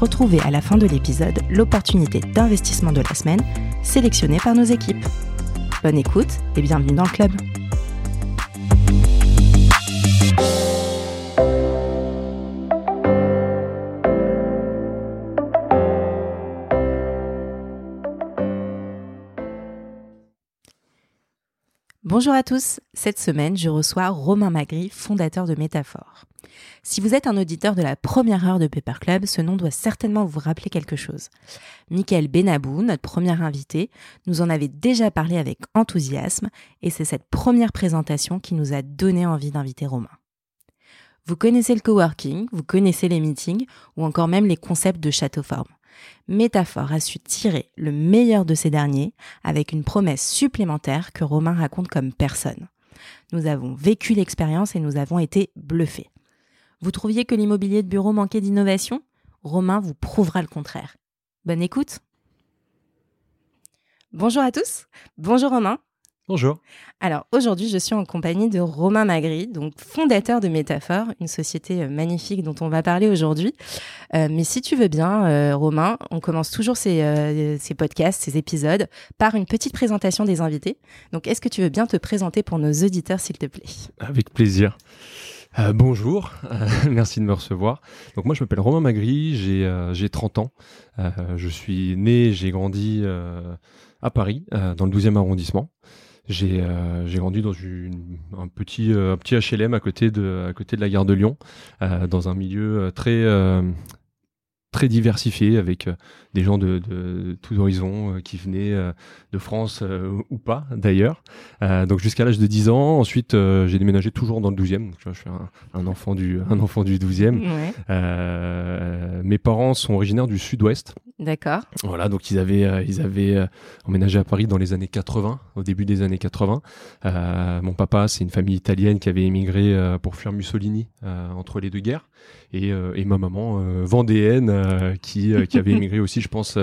Retrouvez à la fin de l'épisode l'opportunité d'investissement de la semaine sélectionnée par nos équipes. Bonne écoute et bienvenue dans le club. Bonjour à tous, cette semaine je reçois Romain Magri, fondateur de Métaphore. Si vous êtes un auditeur de la première heure de Paper Club, ce nom doit certainement vous rappeler quelque chose. Michael Benabou, notre premier invité, nous en avait déjà parlé avec enthousiasme et c'est cette première présentation qui nous a donné envie d'inviter Romain. Vous connaissez le coworking, vous connaissez les meetings ou encore même les concepts de château forme. Métaphore a su tirer le meilleur de ces derniers avec une promesse supplémentaire que Romain raconte comme personne. Nous avons vécu l'expérience et nous avons été bluffés. Vous trouviez que l'immobilier de bureau manquait d'innovation? Romain vous prouvera le contraire. Bonne écoute Bonjour à tous, bonjour Romain. Bonjour. Alors aujourd'hui, je suis en compagnie de Romain Magri, donc fondateur de Métaphore, une société euh, magnifique dont on va parler aujourd'hui. Euh, mais si tu veux bien, euh, Romain, on commence toujours ces, ces, podcasts, ces épisodes, par une petite présentation des invités. Donc est-ce que tu veux bien te présenter pour nos auditeurs, s'il te plaît? Avec plaisir. Bonjour, merci de me recevoir. Donc moi je m'appelle Romain Magri, j'ai 30 ans. je suis né, j'ai grandi à Paris, dans le 12e arrondissement. J'ai euh, grandi dans un petit euh, HLM à côté de la gare de Lyon, euh, dans un milieu très très diversifié avec des gens de, de tous horizons qui venaient de France ou pas d'ailleurs. donc jusqu'à l'âge de 10 ans. Ensuite, j'ai déménagé toujours dans le 12e. Donc, tu vois, je suis un, un, enfant du un enfant du 12e. mes parents sont originaires du sud-ouest. D'accord. Voilà, donc ils avaient, euh, ils avaient euh, emménagé à Paris dans les années 80, au début des années 80. Euh, mon papa, c'est une famille italienne qui avait émigré pour fuir Mussolini entre les deux guerres. Et, et ma maman, vendéenne, qui, qui avait émigré aussi, je pense,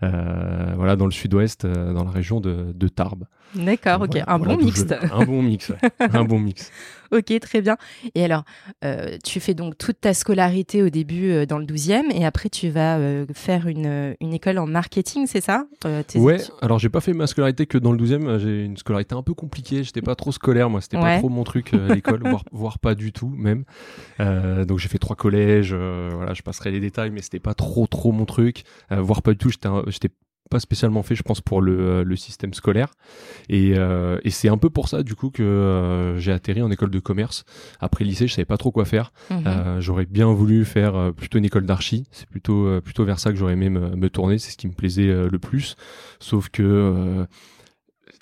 voilà, dans le sud-ouest, dans la région de, de Tarbes. D'accord, ok, un, bon mixte. un bon mix. un bon mix. Ok, très bien. Et alors, euh, tu fais donc toute ta scolarité au début euh, dans le 12e et après tu vas euh, faire une, une, école en marketing, c'est ça? Ouais, alors j'ai pas fait ma scolarité que dans le 12e, j'ai une scolarité un peu compliquée, j'étais pas trop scolaire, moi, c'était pas trop mon truc à l'école, voire, voire, pas du tout même. donc j'ai fait trois collèges, voilà, je passerai les détails, mais c'était pas trop trop mon truc, voire pas du tout, j'étais pas spécialement fait, je pense, pour le, euh, le système scolaire. Et, euh, et c'est un peu pour ça, du coup, que euh, j'ai atterri en école de commerce. Après lycée, je savais pas trop quoi faire. Mhm. j'aurais bien voulu faire plutôt une école d'archi. C'est plutôt plutôt vers ça que j'aurais aimé me, me tourner. C'est ce qui me plaisait le plus. Sauf que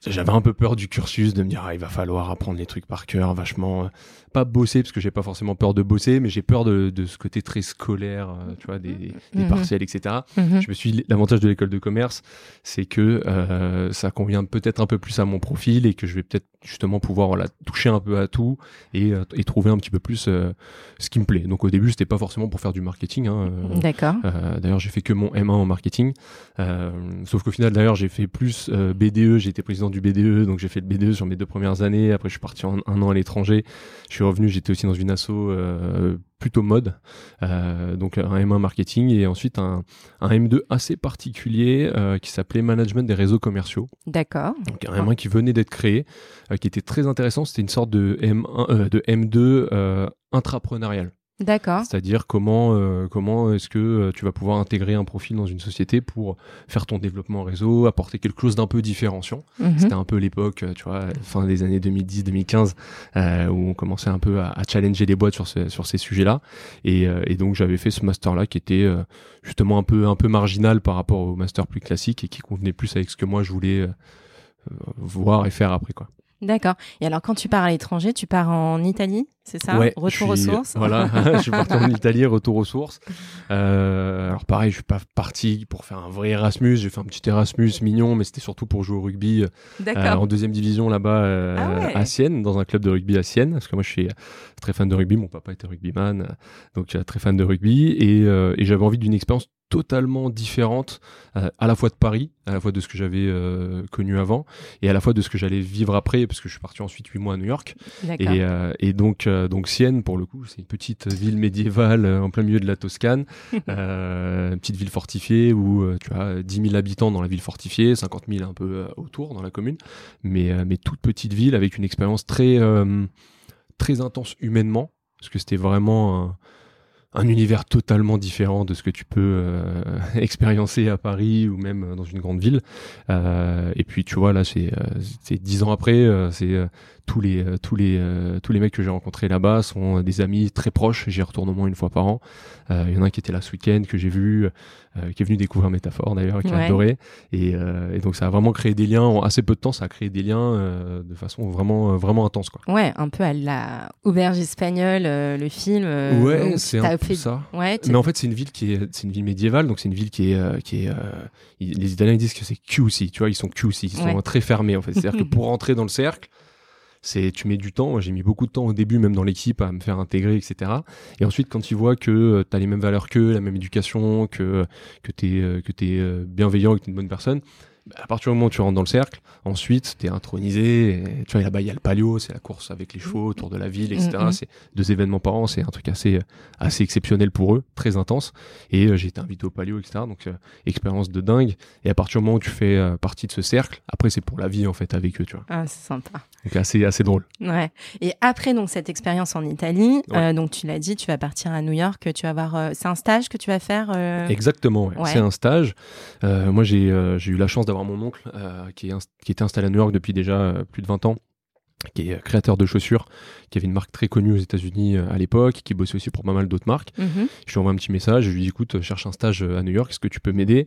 j'avais un peu peur du cursus, de me dire ah, il va falloir apprendre les trucs par cœur, vachement pas bosser parce que j'ai pas forcément peur de bosser, mais j'ai peur de, de, ce côté très scolaire, euh, tu vois, des, des mhm. partiels, etc. Mhm. Je me suis l'avantage de l'école de commerce, c'est que euh, ça convient peut-être un peu plus à mon profil et que je vais peut-être justement pouvoir voilà toucher un peu à tout et, euh, et trouver un petit peu plus ce qui me plaît. Donc au début c'était pas forcément pour faire du marketing. Hein, D'accord. d'ailleurs j'ai fait que mon M1 en marketing, sauf qu'au final d'ailleurs j'ai fait plus BDE, j'ai été président du BDE, donc j'ai fait le BDE sur mes deux premières années. Après, je suis parti en, un an à l'étranger. Je suis revenu, j'étais aussi dans une asso euh, plutôt mode, euh, donc un M1 marketing et ensuite un, un M2 assez particulier euh, qui s'appelait management des réseaux commerciaux. D'accord. Donc un M1 qui venait d'être créé, qui était très intéressant. C'était une sorte de M1, de M2 intrapreneurial. D'accord. C'est-à-dire comment euh, comment est-ce que euh, tu vas pouvoir intégrer un profil dans une société pour faire ton développement réseau, apporter quelque chose d'un peu différenciant. Mhm. C'était un peu l'époque, tu vois, fin des années 2010-2015 euh, où on commençait un peu à, à challenger les boîtes sur ce, sur ces sujets-là. Et, euh, et, donc j'avais fait ce master-là qui était justement un peu un peu marginal par rapport au master plus classique et qui convenait plus avec ce que moi je voulais voir et faire après quoi. D'accord. Et alors, quand tu pars à l'étranger, tu pars en Italie, c'est ça? Ouais, Retour aux sources? Voilà, je suis parti en Italie, retour aux sources. Euh, alors, pareil, je suis pas parti pour faire un vrai Erasmus. J'ai fait un petit Erasmus mignon, mais c'était surtout pour jouer au rugby euh, en deuxième division là-bas euh, ah à Sienne, dans un club de rugby à Sienne. Parce que moi, je suis très fan de rugby. Mon papa était rugbyman, donc très fan de rugby. Et, et j'avais envie d'une expérience totalement différente euh, à la fois de Paris, à la fois de ce que j'avais euh, connu avant et à la fois de ce que j'allais vivre après parce que je suis parti ensuite huit mois à New York. Et, euh, et, donc donc Sienne pour le coup c'est une petite ville médiévale en plein milieu de la Toscane une petite ville fortifiée où tu as 10 000 habitants dans la ville fortifiée 50 000 un peu autour dans la commune. Mais mais toute petite ville avec une expérience très très intense humainement parce que c'était vraiment un univers totalement différent de ce que tu peux euh, à Paris ou même dans une grande ville. Euh, et puis tu vois là, c'est euh, dix ans après, c'est tous les tous les tous les mecs que j'ai rencontrés là-bas sont des amis très proches. J'y retourne au moins une fois par an. Il y en a un qui était là ce week-end que j'ai vu, qui est venu découvrir Métaphore d'ailleurs, qui a adoré. Et, et, donc ça a vraiment créé des liens en assez peu de temps. Ça a créé des liens de façon vraiment vraiment intense quoi. Ouais, un peu à la auberge espagnole, le film. ouais, c'est un ça. mais en fait, c'est une ville qui est, c'est une ville médiévale, donc c'est une ville qui est, euh, qui est. Euh, les Italiens ils disent que c'est QC, tu vois, ils sont QC, ils sont très fermés en fait. C'est-à-dire que pour rentrer dans le cercle, c'est tu mets du temps. Moi, j'ai mis beaucoup de temps au début, même dans l'équipe, à me faire intégrer, etc. Et ensuite, quand tu vois que euh, tu as les mêmes valeurs qu'eux, la même éducation, que que t'es que t'es bienveillant, que t'es une bonne personne, à partir du moment où tu rentres dans le cercle, ensuite, tu es intronisé. tu vois, là-bas, il y a le palio, c'est la course avec les chevaux autour de la ville, etc. Mm, mm. C'est deux événements par an, c'est un truc assez, assez exceptionnel pour eux, très intense. Et euh, j'ai été invité au palio, etc. Donc, euh, expérience de dingue. Et à partir du moment où tu fais euh, partie de ce cercle, après, c'est pour la vie, en fait, avec eux, tu vois. Ah, c'est sympa. Donc, assez, assez drôle. Ouais. Et après, donc, cette expérience en Italie, donc, tu l'as dit, tu vas partir à New York, tu vas voir, c'est un stage que tu vas faire Exactement, ouais. c'est un stage. moi, j'ai eu la chance d'avoir mon oncle euh, qui, qui était installé à New York depuis déjà euh, plus de 20 ans qui est créateur de chaussures, qui avait une marque très connue aux États-Unis euh, à l'époque, qui bossait aussi pour pas mal d'autres marques. Mhm. Je lui envoie un petit message, je lui dis écoute, cherche un stage à New York, est-ce que tu peux m'aider?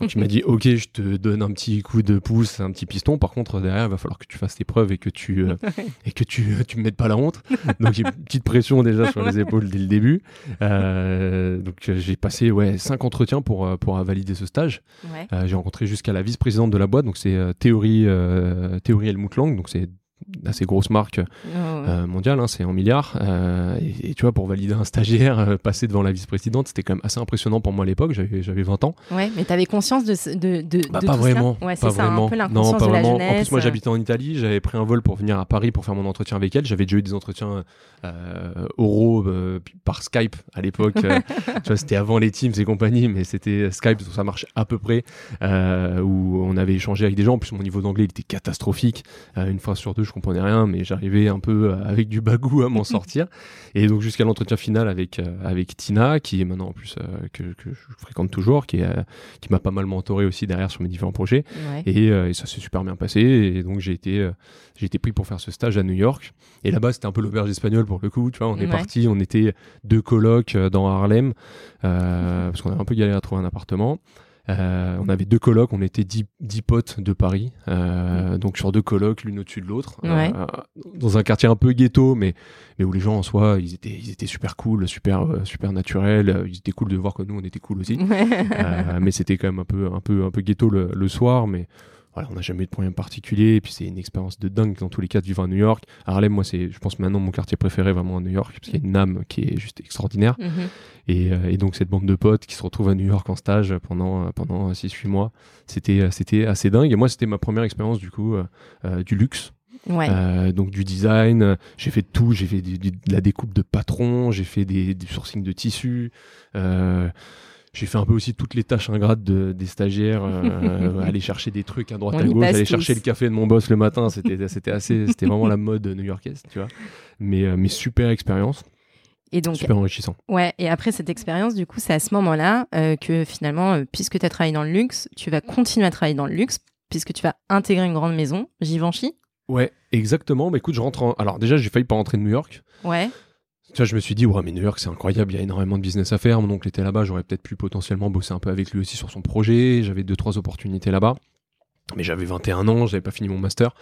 Donc il m'a dit ok, je te donne un petit coup de pouce, un petit piston. Par contre derrière, il va falloir que tu fasses tes preuves et que tu euh, et que tu tu me mettes pas la honte. Donc j'ai une petite pression déjà sur les épaules dès le début. Euh, donc j'ai passé ouais cinq entretiens pour pour valider ce stage. j'ai rencontré jusqu'à la vice-présidente de la boîte, donc c'est Théorie Théorie Helmut Lang, donc c'est assez grosse marque euh, mondiale, hein, c'est en milliards. Euh, et, tu vois, pour valider un stagiaire, euh, passer devant la vice-présidente, c'était quand même assez impressionnant pour moi à l'époque. J'avais, j'avais 20 ans. Ouais, mais tu avais conscience de, de, de, bah, de pas tout vraiment. Ça ouais, c'est ça, un peu l'inconscience non, pas de la vraiment. jeunesse. En plus, moi, j'habitais en Italie. J'avais pris un vol pour venir à Paris pour faire mon entretien avec elle. J'avais déjà eu des entretiens oraux par Skype à l'époque. tu vois, c'était avant les Teams et compagnie, mais c'était Skype, ça marche à peu près. où on avait échangé avec des gens. En plus, mon niveau d'anglais, il était catastrophique. une phrase sur deux, je comprenais rien, mais j'arrivais un peu euh, avec du bagou à m'en sortir. Et donc jusqu'à l'entretien final avec euh, avec Tina, qui est maintenant en plus euh, que, que, je fréquente toujours, qui est qui m'a pas mal mentoré aussi derrière sur mes différents projets. Et, ça s'est super bien passé. Et donc j'ai été j'ai été pris pour faire ce stage à New York. Et là-bas c'était un peu l'auberge espagnole pour le coup. Tu vois, on est parti, on était deux colocs dans Harlem parce qu'on avait un peu galéré à trouver un appartement. Euh, on avait deux colocs, on était dix, potes de Paris, euh, donc sur deux colocs, l'une au-dessus de l'autre, euh, dans un quartier un peu ghetto, mais mais où les gens en soi, ils étaient ils étaient super cool, super super naturels, ils étaient cool de voir que nous on était cool aussi, mais c'était quand même un peu un peu un peu ghetto le, le soir, mais voilà, on n'a jamais eu de problème particulier. Et puis c'est une expérience de dingue dans tous les cas de vivre à New York. Harlem, moi, c'est, je pense maintenant mon quartier préféré vraiment à New York, parce qu'il y a une âme qui est juste extraordinaire. Mhm. et, euh, et, donc cette bande de potes qui se retrouvent à New York en stage pendant pendant 6-8 mois, c'était c'était assez dingue. Et moi, c'était ma première expérience du coup euh, du luxe. Ouais. Euh, donc du design, j'ai fait tout, j'ai fait de la découpe de patron, j'ai fait des, du sourcing de tissus, euh, j'ai fait un peu aussi toutes les tâches ingrates de, des stagiaires, euh, aller chercher des trucs à droite à gauche, aller chercher le café de mon boss le matin, c'était c'était assez, c'était vraiment la mode new-yorkaise, tu vois. Mais euh, mais super expérience. Et donc, super enrichissant. Ouais, et après cette expérience, du coup, c'est à ce moment-là euh, que finalement, puisque tu as travaillé dans le luxe, tu vas continuer à travailler dans le luxe, puisque tu vas intégrer une grande maison, Givenchy. Ouais, exactement. Mais écoute, je rentre en... Alors déjà, j'ai failli pas rentrer de New York. Ouais. Je me suis dit, ouais, mais New York, c'est incroyable, il y a énormément de business à faire. Mon oncle était là-bas, j'aurais peut-être pu potentiellement bosser un peu avec lui aussi sur son projet. J'avais deux, trois opportunités là-bas. Mais j'avais 21 ans, j'avais pas fini mon master.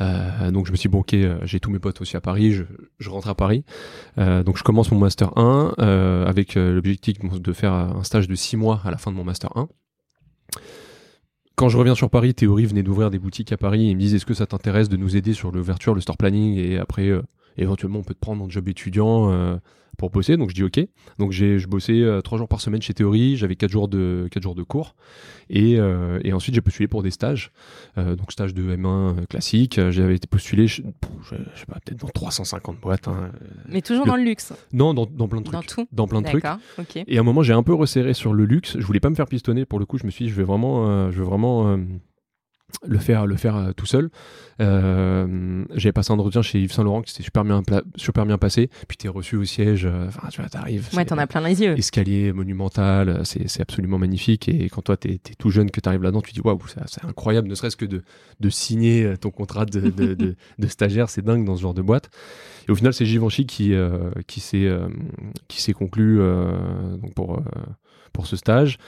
Euh, donc je me suis dit, bon ok, euh, j'ai tous mes potes aussi à Paris, je, rentre à Paris. Euh, donc je commence mon master 1 euh, avec l'objectif de faire un stage de 6 mois à la fin de mon master 1. Quand je reviens sur Paris, Théorie venait d'ouvrir des boutiques à Paris et me disent est-ce que ça t'intéresse de nous aider sur l'ouverture, le store planning et après éventuellement on peut te prendre en job étudiant pour bosser. Donc je dis ok. Donc j'ai je bossais euh, trois jours par semaine chez Théorie. J'avais quatre jours de quatre jours de cours et, euh, et ensuite j'ai postulé pour des stages. Euh, donc stage de M1 classique. J'avais été postulé, je, je, sais pas, peut-être dans 350 boîtes. Hein. Mais toujours dans le luxe. Non, dans, dans plein de trucs. Dans tout. Dans plein de trucs. Et à un moment j'ai un peu resserré sur le luxe. Je voulais pas me faire pistonner. Pour le coup, je me suis dit je vais vraiment, je vais vraiment le faire le faire euh, tout seul. Euh, j'avais passé un entretien chez Yves Saint Laurent qui s'était super bien super bien passé. Puis t'es reçu au siège euh, enfin tu vois t'arrives ouais t'en as plein les yeux. escalier monumental c'est absolument magnifique. Et quand toi t'es es tout jeune que t'arrives là-dedans tu dis waouh c'est incroyable ne serait-ce que de, de signer ton contrat de, de, de, de stagiaire c'est dingue dans ce genre de boîte. Et au final c'est Givenchy qui qui s'est qui s'est conclu donc pour pour ce stage,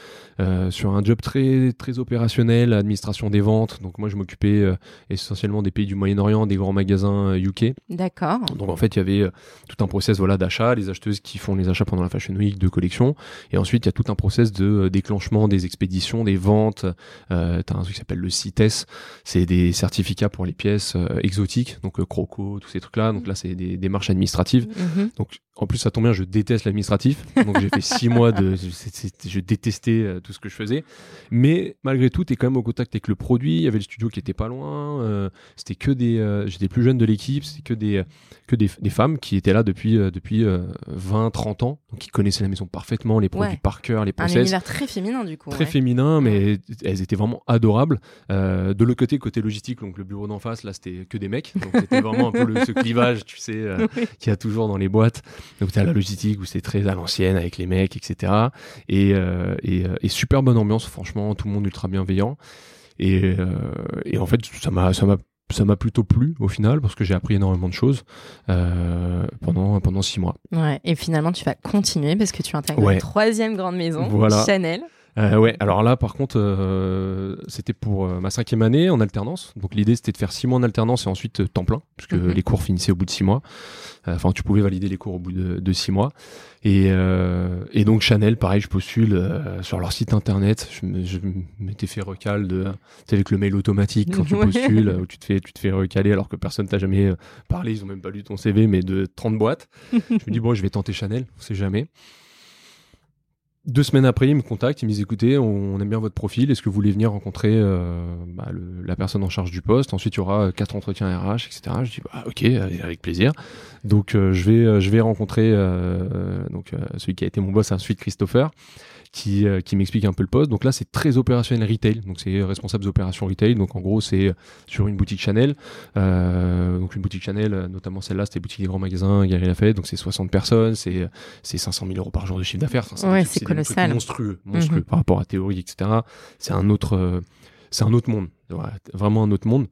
euh, sur un job très, très opérationnel, administration des ventes. Donc moi, je m'occupais euh, essentiellement des pays du Moyen-Orient, des grands magasins UK. Euh, D'accord. Donc en fait, il y avait tout un process voilà, d'achat, les acheteuses qui font les achats pendant la Fashion Week de collection. Et ensuite, il y a tout un process de déclenchement des expéditions, des ventes. Euh, tu as un truc qui s'appelle le CITES. C'est des certificats pour les pièces exotiques, donc croco, tous ces trucs-là. Donc là, c'est des démarches administratives. Mhm. Donc en plus, ça tombe bien, je déteste l'administratif. Donc j'ai fait six mois de... Je détestais tout ce que je faisais. Mais malgré tout, tu es quand même au contact avec le produit. Il y avait le studio qui était pas loin. Euh, c'était que des. Euh, j'étais plus jeune de l'équipe. C'était que des que des, femmes qui étaient là depuis euh, depuis 20, 30 ans, donc qui connaissaient la maison parfaitement, les produits par cœur, les process. Un univers très féminin du coup. Très féminin, mais elles étaient vraiment adorables. de l'autre côté, côté logistique, donc le bureau d'en face, là, c'était que des mecs. Donc c'était vraiment un peu le, ce clivage, tu sais, qu'il y a toujours dans les boîtes. Donc tu as la logistique où c'est très à l'ancienne avec les mecs, etc. Et, et, et super bonne ambiance, franchement, tout le monde ultra bienveillant. Et, euh, et en fait, ça m'a, ça m'a ça m'a plutôt plu au final parce que j'ai appris énormément de choses euh, pendant pendant six mois. Ouais, et finalement tu vas continuer parce que tu intègres une troisième grande maison, Chanel. Euh, ouais, alors là, par contre, euh, c'était pour euh, ma cinquième année en alternance. Donc l'idée, c'était de faire six mois en alternance et ensuite temps plein, puisque mhm. les cours finissaient au bout de six mois. Enfin, tu pouvais valider les cours au bout de, de six mois. Et, et, donc Chanel, pareil, je postule sur leur site internet. Je m'étais fait recal de, tu avec le mail automatique quand tu postules, où tu te fais, tu te fais recaler alors que personne t'a jamais parlé. Ils ont même pas lu ton CV, mais de 30 boîtes. je me dis bon, je vais tenter Chanel, on sait jamais. Deux semaines après, ils me contactent, ils me disent écoutez, on, aime bien votre profil, est-ce que vous voulez venir rencontrer euh, bah, la personne en charge du poste? Ensuite, il y aura euh, quatre entretiens RH, etc. Je dis bah, ok, avec plaisir. Donc, euh, je vais, je vais rencontrer donc celui qui a été mon boss ensuite, Christopher qui, euh, qui m'explique un peu le poste. Donc là, c'est très opérationnel retail. Donc c'est responsable des opérations retail. Donc en gros, c'est sur une boutique Chanel. Euh, donc une boutique Chanel, notamment celle-là, c'était boutique des grands magasins, Galerie Lafayette. Donc c'est 60 personnes, c'est c'est 500 000 euros par jour de chiffre d'affaires. ouais, c'est colossal. Monstrueux, monstrueux mhm. par rapport à théorie, etc. C'est un autre, c'est un autre monde. vraiment un autre monde.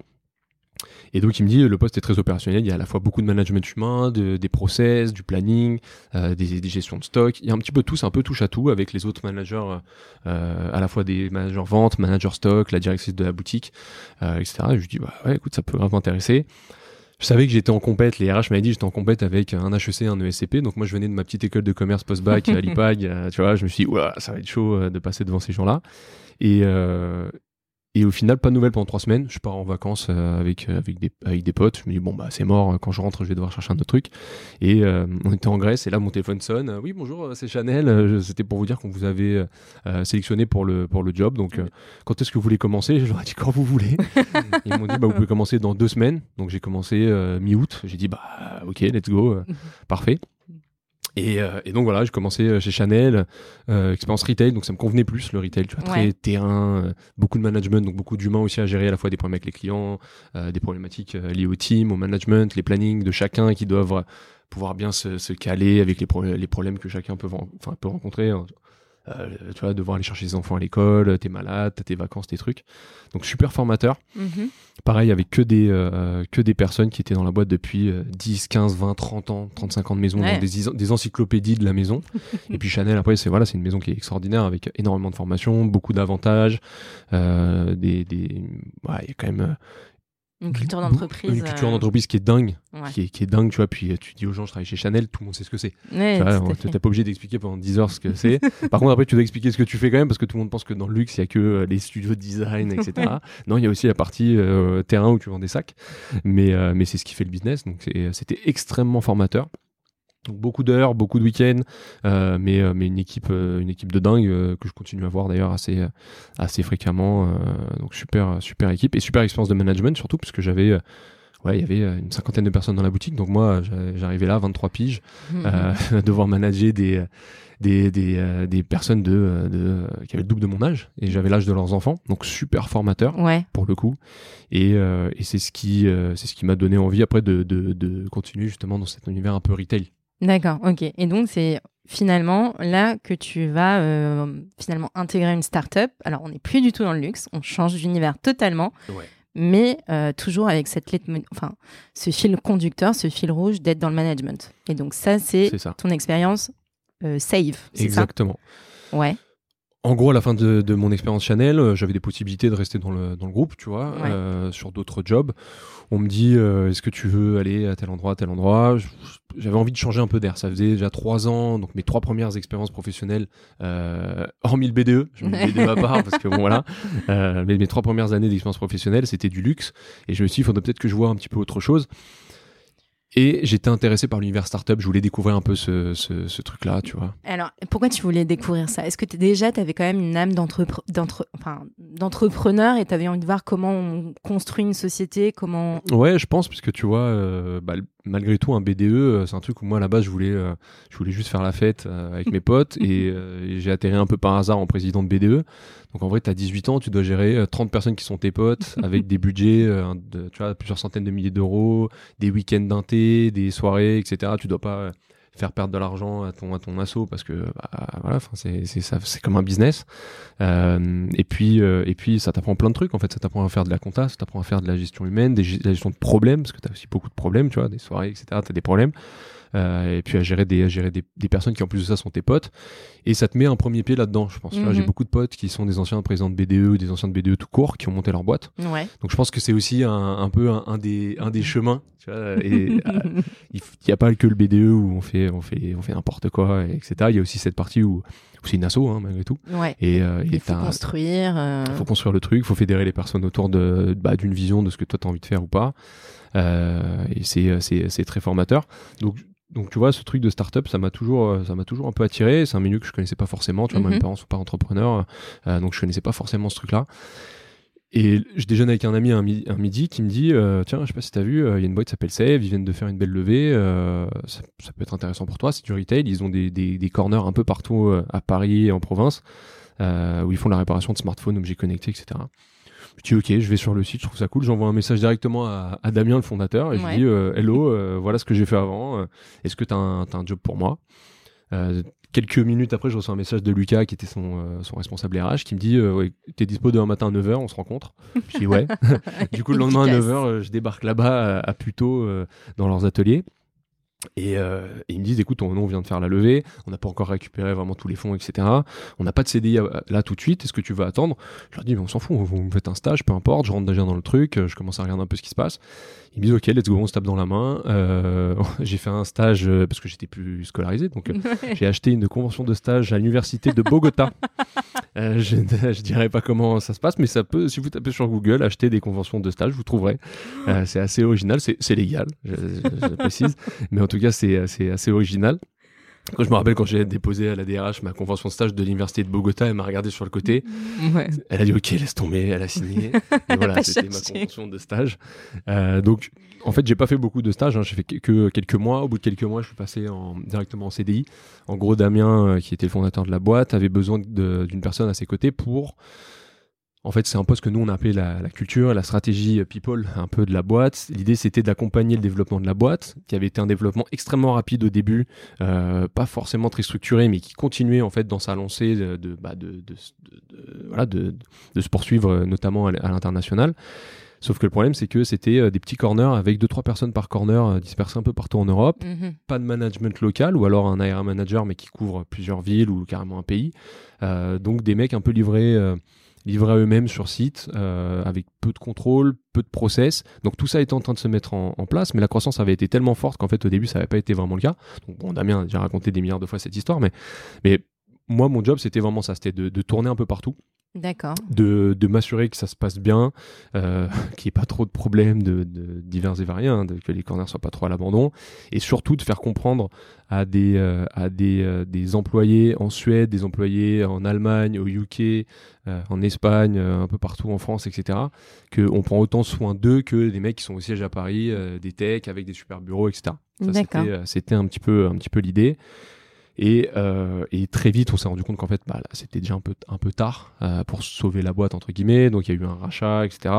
Et donc il me dit le poste est très opérationnel, il y a à la fois beaucoup de management humain, de, des process, du planning, euh, des, des, gestions de stock, il y a un petit peu tout, c'est un peu touche à tout avec les autres managers, euh, à la fois des managers vente, manager stock, la directrice de la boutique, euh, etc. Et je lui dis bah ouais écoute ça peut vraiment m'intéresser. Je savais que j'étais en compète, les RH m'avaient dit j'étais en compète avec un HEC, un ESCP, donc moi je venais de ma petite école de commerce post-bac à l'IPAG, tu vois, je me suis dit, ça va être chaud de passer devant ces gens-là. Et, euh, et au final, pas de nouvelles pendant trois semaines. Je pars en vacances euh, avec euh, avec des avec des potes. Je me dis bon bah c'est mort. Quand je rentre, je vais devoir chercher un autre truc. Et euh, on était en Grèce et là mon téléphone sonne. oui bonjour, c'est Chanel. C'était pour vous dire qu'on vous avait sélectionné pour le pour le job. Donc quand est-ce que vous voulez commencer? Je leur ai dit quand vous voulez. Ils m'ont dit bah vous pouvez commencer dans deux semaines. Donc j'ai commencé mi-août. J'ai dit bah ok let's go, parfait. Et, euh, et, donc voilà, j'ai commencé euh, chez Chanel, euh, expérience retail, donc ça me convenait plus le retail, tu vois, très terrain, euh, beaucoup de management, donc beaucoup d'humains aussi à gérer à la fois des problèmes avec les clients, des problématiques liées au team, au management, les plannings de chacun qui doivent pouvoir bien se, se caler avec les, les problèmes que chacun peut rencontrer. Hein. Tu vois, devoir aller chercher les enfants à l'école, t'es malade, t'as tes vacances, tes trucs. Donc super formateur. Mm-hmm. Pareil, avec que des, que des personnes qui étaient dans la boîte depuis 10, 15, 20, 30 ans, 35 ans de maison, des, des, encyclopédies de la maison. et puis Chanel, après, c'est voilà, c'est une maison qui est extraordinaire avec énormément de formations, beaucoup d'avantages, des, des, il y a quand même une culture d'entreprise. Une culture euh, d'entreprise qui est dingue. Qui, est, qui, est, dingue, tu vois. Puis tu dis aux gens, je travaille chez Chanel, tout le monde sait ce que c'est. Ouais, tu n'es pas obligé d'expliquer pendant 10 heures ce que c'est. Par contre, après, tu dois expliquer ce que tu fais quand même, parce que tout le monde pense que dans le luxe, il n'y a que euh, les studios de design, etc. non, il y a aussi la partie euh, terrain où tu vends des sacs. Mais, mais c'est ce qui fait le business. Donc c'était extrêmement formateur. Donc beaucoup d'heures, beaucoup de week-ends, euh, mais, euh, mais une équipe, euh, une équipe de dingue que je continue à voir d'ailleurs assez, assez fréquemment. donc super, super équipe et super expérience de management surtout puisque j'avais ouais, il y avait une cinquantaine de personnes dans la boutique. Donc moi, j'arrivais là, 23 piges, mmh. devoir manager des, des, des, des personnes de, de, qui avaient le double de mon âge et j'avais l'âge de leurs enfants. Donc super formateur ouais. pour le coup. Et, et c'est ce qui, c'est ce qui m'a donné envie après de, de, de continuer justement dans cet univers un peu retail. D'accord, ok. Et donc, c'est finalement là que tu vas euh, finalement intégrer une start-up. Alors, on n'est plus du tout dans le luxe, on change d'univers totalement. Mais euh, toujours avec cette enfin, ce fil conducteur, ce fil rouge d'être dans le management. Et donc, ça, c'est ton expérience euh, Save. Exactement. Ça? Ouais. En gros, à la fin de, mon expérience Chanel, j'avais des possibilités de rester dans le, dans le groupe, tu vois, sur d'autres jobs on me dit euh, est-ce que tu veux aller à tel endroit, à tel endroit? J'avais envie de changer un peu d'air. Ça faisait déjà trois ans, donc mes trois premières expériences professionnelles, euh, hormis le BDE, je mets le BDE à part parce que bon voilà, euh, mais mes trois premières années d'expérience professionnelle, c'était du luxe. Et je me suis dit, il faudrait peut-être que je vois un petit peu autre chose. Et j'étais intéressé par l'univers startup, je voulais découvrir un peu ce, ce, ce truc-là, tu vois. Alors, pourquoi tu voulais découvrir ça? Est-ce que es, déjà, tu avais quand même une âme d'entrepreneur et tu avais envie de voir comment on construit une société, comment... Ouais, je pense, puisque tu vois, euh, bah, malgré tout, un BDE, euh, c'est un truc où moi, à la base, je voulais, euh, je voulais juste faire la fête avec mes potes et, j'ai atterri un peu par hasard en président de BDE. Donc en vrai, tu as 18 ans, tu dois gérer 30 personnes qui sont tes potes avec des budgets de tu vois, plusieurs centaines de milliers d'euros, des week-ends d'inté, des soirées, etc. Tu dois pas faire perdre de l'argent à ton à ton asso parce que bah, voilà c'est c'est comme un business. Euh, et puis euh, et puis ça t'apprend plein de trucs en fait. Ça t'apprend à faire de la compta ça t'apprend à faire de la gestion humaine de la gestion de problèmes parce que t'as aussi beaucoup de problèmes tu vois des soirées etc t'as des problèmes euh, et puis à gérer des à gérer des, des, personnes qui en plus de ça sont tes potes. Et ça te met un premier pied là-dedans je pense. J'ai mhm. beaucoup de potes qui sont des anciens présidents de BDE ou des anciens de BDE tout court qui ont monté leur boîte. Ouais. donc je pense que c'est aussi un, un peu un, des un des chemins tu vois, et euh, il n'y a pas que le BDE où on fait on fait on fait n'importe quoi etc il y a aussi cette partie où c'est une asso hein, malgré tout. Ouais. et euh, il faut construire euh... faut construire le truc il faut fédérer les personnes autour de bah, d'une vision de ce que toi tu as envie de faire ou pas. Euh, et c'est c'est très formateur. Donc donc tu vois, ce truc de start-up, ça m'a toujours, euh, ça m'a toujours un peu attiré. C'est un milieu que je connaissais pas forcément. Tu vois, mes mhm. parents sont pas entrepreneurs, euh, donc je connaissais pas forcément ce truc-là. Et je déjeune avec un ami un midi, qui me dit euh, Tiens, je sais pas si tu as vu, il y a une boîte qui s'appelle Save, ils viennent de faire une belle levée, ça, peut être intéressant pour toi. C'est du retail, ils ont des, des, des corners un peu partout à Paris et en province, où ils font la réparation de smartphones, objets connectés, etc. Je dis ok, je vais sur le site, je trouve ça cool. J'envoie un message directement à, Damien, le fondateur, et je lui dis euh, hello, euh, voilà ce que j'ai fait avant. Euh, est-ce que tu as, un job pour moi? Quelques minutes après, je reçois un message de Lucas, qui était son, son responsable RH, qui me dit ouais, T'es dispo demain matin à 9h, on se rencontre Je dis Ouais. du coup, le lendemain à 9h, je débarque là-bas à, à Puto dans leurs ateliers. Euh, et, ils me disent, écoute, on, on, vient de faire la levée, on n'a pas encore récupéré vraiment tous les fonds, etc. On n'a pas de CDI là tout de suite, est-ce que tu vas attendre? Je leur dis, mais on s'en fout, vous me faites un stage, peu importe, je rentre déjà dans le truc, je commence à regarder un peu ce qui se passe. Ils me disent, ok, let's go, on se tape dans la main. Euh, j'ai fait un stage euh, parce que j'étais plus scolarisé, donc j'ai acheté une convention de stage à l'université de Bogota. je, je dirais pas comment ça se passe, mais ça peut, si vous tapez sur Google, acheter des conventions de stage, vous trouverez. c'est assez original, c'est légal, je, je précise, mais tout cas, c'est assez original. Quand je me rappelle quand j'ai déposé à la DRH ma convention de stage de l'université de Bogota, elle m'a regardé sur le côté. Elle a dit ok, laisse tomber, elle a signé. Et voilà, c'était ma convention de stage. Euh, donc, en fait, j'ai pas fait beaucoup de stages. Hein. J'ai fait que quelques mois. Au bout de quelques mois, je suis passé en, directement en CDI. En gros, Damien, euh, qui était le fondateur de la boîte, avait besoin d'une personne à ses côtés pour en fait, c'est un poste que nous on a appelé la, culture, la stratégie people, un peu de la boîte. L'idée c'était d'accompagner le développement de la boîte, qui avait été un développement extrêmement rapide au début, euh, pas forcément très structuré, mais qui continuait en fait dans sa lancée de, de, bah, de, voilà, de, se poursuivre euh, notamment à, l'international. Sauf que le problème, c'est que c'était euh, des petits corners avec deux trois personnes par corner dispersées un peu partout en Europe. Mm-hmm. Pas de management local ou alors un AR manager mais qui couvre plusieurs villes ou carrément un pays. donc des mecs un peu livrés livrés à eux-mêmes sur site, euh, avec peu de contrôle, peu de process. Donc tout ça était en train de se mettre en, place, mais la croissance avait été tellement forte qu'en fait au début ça n'avait pas été vraiment le cas. Donc bon, Damien a raconté des milliards de fois cette histoire, mais, mais moi mon job c'était vraiment ça, c'était de, tourner un peu partout. D'accord. De, de m'assurer que ça se passe bien, euh, qu'il n'y ait pas trop de problèmes de, divers et variés, hein, que les corners soient pas trop à l'abandon, et surtout de faire comprendre à des, euh, à des, euh, des, employés en Suède, des employés en Allemagne, au UK, en Espagne, un peu partout en France, etc., qu'on prend autant soin d'eux que des mecs qui sont au siège à Paris, des techs avec des super bureaux, etc. C'était un petit peu, un petit peu l'idée. Et, euh, et, très vite, on s'est rendu compte qu'en fait, bah, c'était déjà un peu, un peu tard euh, pour sauver la boîte, entre guillemets. Donc, il y a eu un rachat, etc.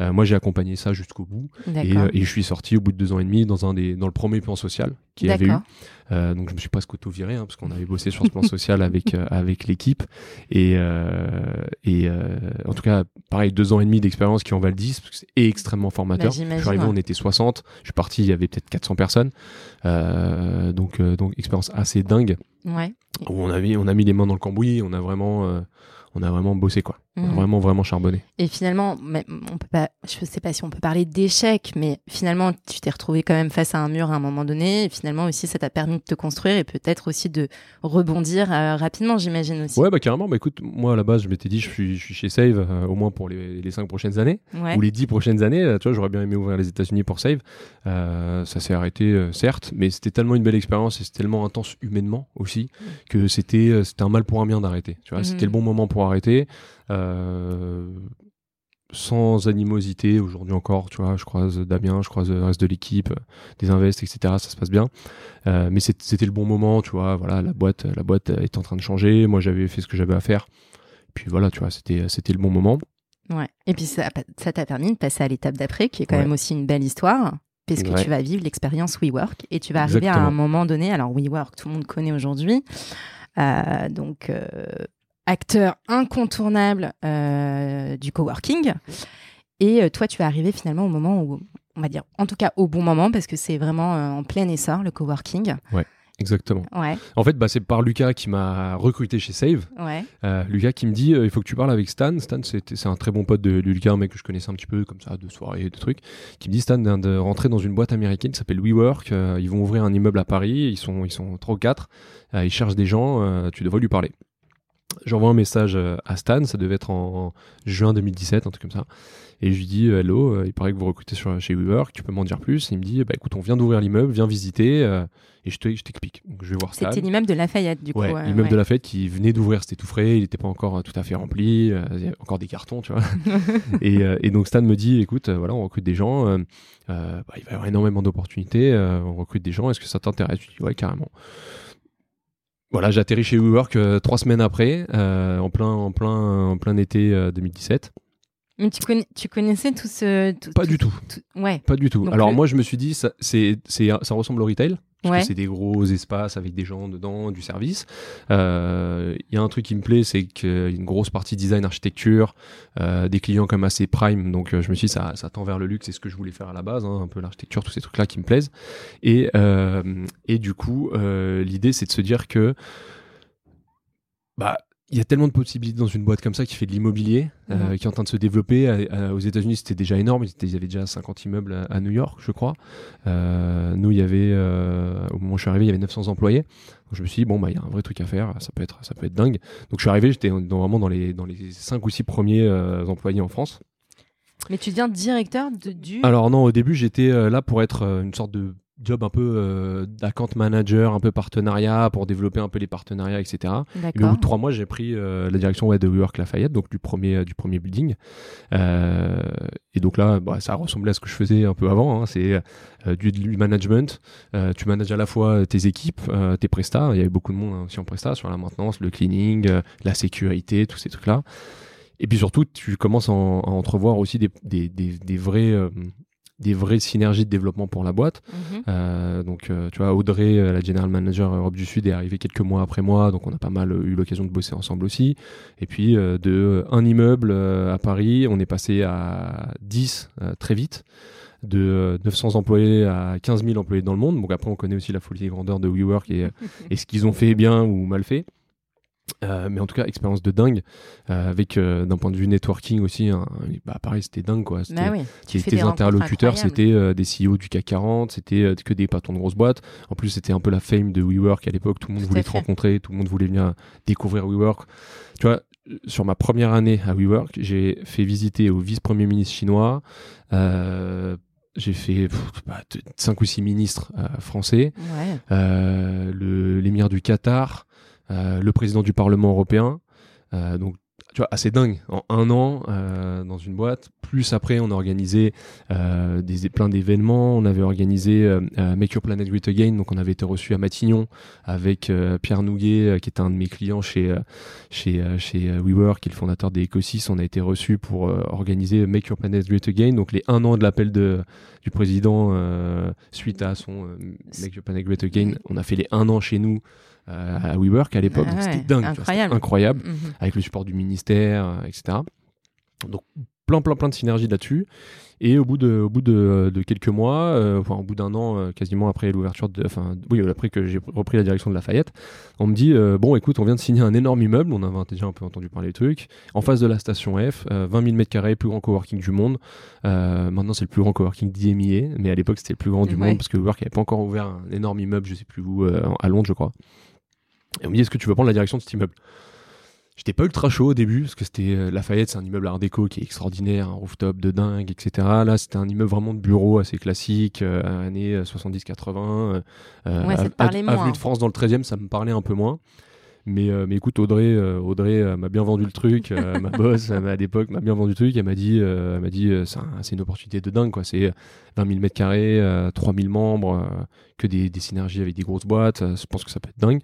Euh, moi, j'ai accompagné ça jusqu'au bout. Et, euh, et, je suis sorti au bout de deux ans et demi dans, un des, dans le premier plan social qu'il avait eu. Euh, donc, je me suis presque auto-viré, hein, parce qu'on avait bossé sur ce plan social avec, euh, avec l'équipe. Et, et en tout cas, pareil, deux ans et demi d'expérience qui en valent 10, parce que c'est extrêmement formateur. Bah, je suis arrivé, on était 60. Je suis parti, il y avait peut-être 400 personnes. donc, donc, expérience assez dingue. Ouais. Où on a mis, on a mis les mains dans le cambouis, on a vraiment, euh, on a vraiment bossé quoi. Mhm. Vraiment, vraiment charbonné. Et finalement, on peut pas, je sais pas si on peut parler d'échec, mais finalement, tu t'es retrouvé quand même face à un mur à un moment donné. Et finalement aussi, ça t'a permis de te construire et peut-être aussi de rebondir euh, rapidement, j'imagine aussi. Ouais, bah carrément. Bah écoute, moi à la base, je m'étais dit, je suis, je suis chez Save euh, au moins pour les, les cinq prochaines années ou les dix prochaines années. tu vois, j'aurais bien aimé ouvrir les États-Unis pour Save. Euh, ça s'est arrêté, certes, mais c'était tellement une belle expérience et c'était tellement intense humainement aussi que c'était, c'était un mal pour un bien d'arrêter. Tu vois, mhm. c'était le bon moment pour arrêter. Euh, sans animosité aujourd'hui encore, tu vois, je croise Damien, je croise le reste de l'équipe, des invests, etc. Ça se passe bien. Euh, mais c'était le bon moment, tu vois. Voilà, la boîte, la boîte est en train de changer. Moi, j'avais fait ce que j'avais à faire. Puis voilà, tu vois, c'était c'était le bon moment. Ouais. Et puis ça t'a permis de passer à l'étape d'après, qui est quand même aussi une belle histoire, puisque tu vas vivre l'expérience WeWork et tu vas arriver à un moment donné. Alors WeWork, tout le monde connaît aujourd'hui. Euh, donc acteur incontournable euh, du coworking. Et euh, toi, tu es arrivé finalement au moment où, on va dire, en tout cas au bon moment, parce que c'est vraiment euh, en plein essor, le coworking. Ouais. Exactement. Ouais. En fait, bah, c'est par Lucas qui m'a recruté chez Save. Ouais. Lucas qui me dit il faut que tu parles avec Stan. Stan, c'est un très bon pote de, Lucas, un mec que je connaissais un petit peu comme ça, de soirée, de trucs. Qui me dit Stan de rentrer dans une boîte américaine qui s'appelle WeWork. ils vont ouvrir un immeuble à Paris. Ils sont, ils sont 3 ou 4. ils cherchent des gens. tu devrais lui parler. J'envoie un message euh, à Stan, ça devait être en, juin 2017, un truc comme ça. Et je lui dis euh, Hello, euh, il paraît que vous recrutez sur, chez WeWork, tu peux m'en dire plus Il me dit Bah écoute, on vient d'ouvrir l'immeuble, viens visiter et je t'explique. Donc je vais voir Stan. C'était l'immeuble de Lafayette, du coup. Ouais, l'immeuble de Lafayette qui venait d'ouvrir, c'était tout frais, il n'était pas encore tout à fait rempli, il y avait encore des cartons, tu vois. et, et, donc Stan me dit Écoute, voilà, on recrute des gens, bah, il va y avoir énormément d'opportunités, on recrute des gens, est-ce que ça t'intéresse? Je lui dis Ouais, carrément voilà, j'ai atterri chez WeWork euh, trois semaines après, euh, en plein, en plein, en plein été 2017. Euh, Mais tu, connais, tu connaissais tout ce. pas du tout. Ouais. Pas du tout. Alors moi, je me suis dit, ça, c'est, ça ressemble au retail. Parce que c'est des gros espaces avec des gens dedans, du service. Il euh, y a un truc qui me plaît, c'est qu'il y a une grosse partie design, architecture, euh, des clients comme assez prime. Donc euh, je me suis dit, ça, ça tend vers le luxe, c'est ce que je voulais faire à la base, hein, un peu l'architecture, tous ces trucs-là qui me plaisent. Et, et du coup, l'idée, c'est de se dire que bah, il y a tellement de possibilités dans une boîte comme ça qui fait de l'immobilier, euh, mhm. qui est en train de se développer. aux États-Unis, c'était déjà énorme. Ils, avaient déjà 50 immeubles à, New York, je crois. Euh, nous, il y avait, euh, au moment où je suis arrivé, il y avait 900 employés. Donc, je me suis dit, bon, bah, il y a un vrai truc à faire. Ça peut être, ça peut être dingue. Donc, je suis arrivé, j'étais vraiment dans les, dans les 5 ou 6 premiers employés en France. Mais tu deviens directeur de, du. Alors, non, au début, j'étais là pour être une sorte de job un peu euh, d'account manager, un peu partenariat pour développer un peu les partenariats, etc. Et au bout de trois mois, j'ai pris euh, la direction ouais, de WeWork Lafayette, donc du premier euh, du premier building. Euh, et donc là, bah, ça ressemblait à ce que je faisais un peu avant. Hein. C'est du, du, management. tu manages à la fois tes équipes, tes prestats. Il y avait beaucoup de monde hein, aussi en prestat sur la maintenance, le cleaning, la sécurité, tous ces trucs là. et puis surtout, tu commences à, entrevoir aussi des, des, des, vrais des vraies synergies de développement pour la boîte. Mhm. Euh, donc, euh, tu vois, Audrey, euh, la general manager Europe du Sud, est arrivée quelques mois après moi, donc on a pas mal eu l'occasion de bosser ensemble aussi. Et puis, de un immeuble à Paris, on est passé à 10 très vite de 900 employés à 15 000 employés dans le monde. Donc après, on connaît aussi la folie et grandeur de WeWork et, et ce qu'ils ont fait bien ou mal fait. Euh, mais en tout cas, expérience de dingue, euh, avec euh, d'un point de vue networking aussi, bah, pareil, c'était dingue quoi. Bah c'était, tes interlocuteurs, c'était des CEO du CAC 40, c'était que des patrons de grosses boîtes. En plus, c'était un peu la fame de WeWork à l'époque, tout le monde voulait te rencontrer, tout le monde voulait venir découvrir WeWork. Tu vois, sur ma première année à WeWork, j'ai fait visiter au vice-premier ministre chinois. j'ai fait 5 ou 6 ministres français, l'émir du Qatar, le président du Parlement européen. Euh, donc tu vois, assez dingue. En un an, euh, dans une boîte. Plus après, on a organisé euh, des, plein d'événements. On avait organisé euh, Make Your Planet Great Again. Donc, on avait été reçu à Matignon avec Pierre Nouguet, qui était un de mes clients chez, chez, chez WeWork, qui est le fondateur des Ecosys. On a été reçu pour organiser Make Your Planet Great Again. Donc, les un an de l'appel de, du président suite à son Make Your Planet Great Again. On a fait les un an chez nous euh, à WeWork à l'époque. Ah c'était dingue, incroyable, incroyable mhm. avec le support du ministère, euh, etc. Donc plein, plein, plein de synergies là-dessus. Et au bout de, au bout de, quelques mois, euh, enfin au bout d'un an, quasiment après l'ouverture, enfin oui, après que j'ai repris la direction de Lafayette, on me dit bon, écoute, on vient de signer un énorme immeuble, on avait déjà un peu entendu parler du truc, en face de la station F, 20 000 mètres carrés, plus grand coworking du monde. maintenant, c'est le plus grand coworking d'IMIA, mais à l'époque, c'était le plus grand du monde parce que WeWork n'avait pas encore ouvert un énorme immeuble, je sais plus où, à Londres, je crois. Et on me dit est-ce que tu veux prendre la direction de cet immeuble? J'étais pas ultra chaud au début parce que c'était euh, Lafayette, c'est un immeuble art déco qui est extraordinaire, un rooftop de dingue, etc. Là, c'était un immeuble vraiment de bureau assez classique, euh, années 70-80. Euh, ouais, ça Avenue de France dans le 13e, ça me parlait un peu moins. Mais, euh, mais écoute, Audrey, euh, Audrey euh, m'a bien vendu le truc. ma boss, à l'époque, m'a bien vendu le truc. Elle m'a dit, elle m'a dit c'est une opportunité de dingue. quoi. C'est 20 000 mètres carrés, 3000 membres, que des, des, synergies avec des grosses boîtes. je pense que ça peut être dingue.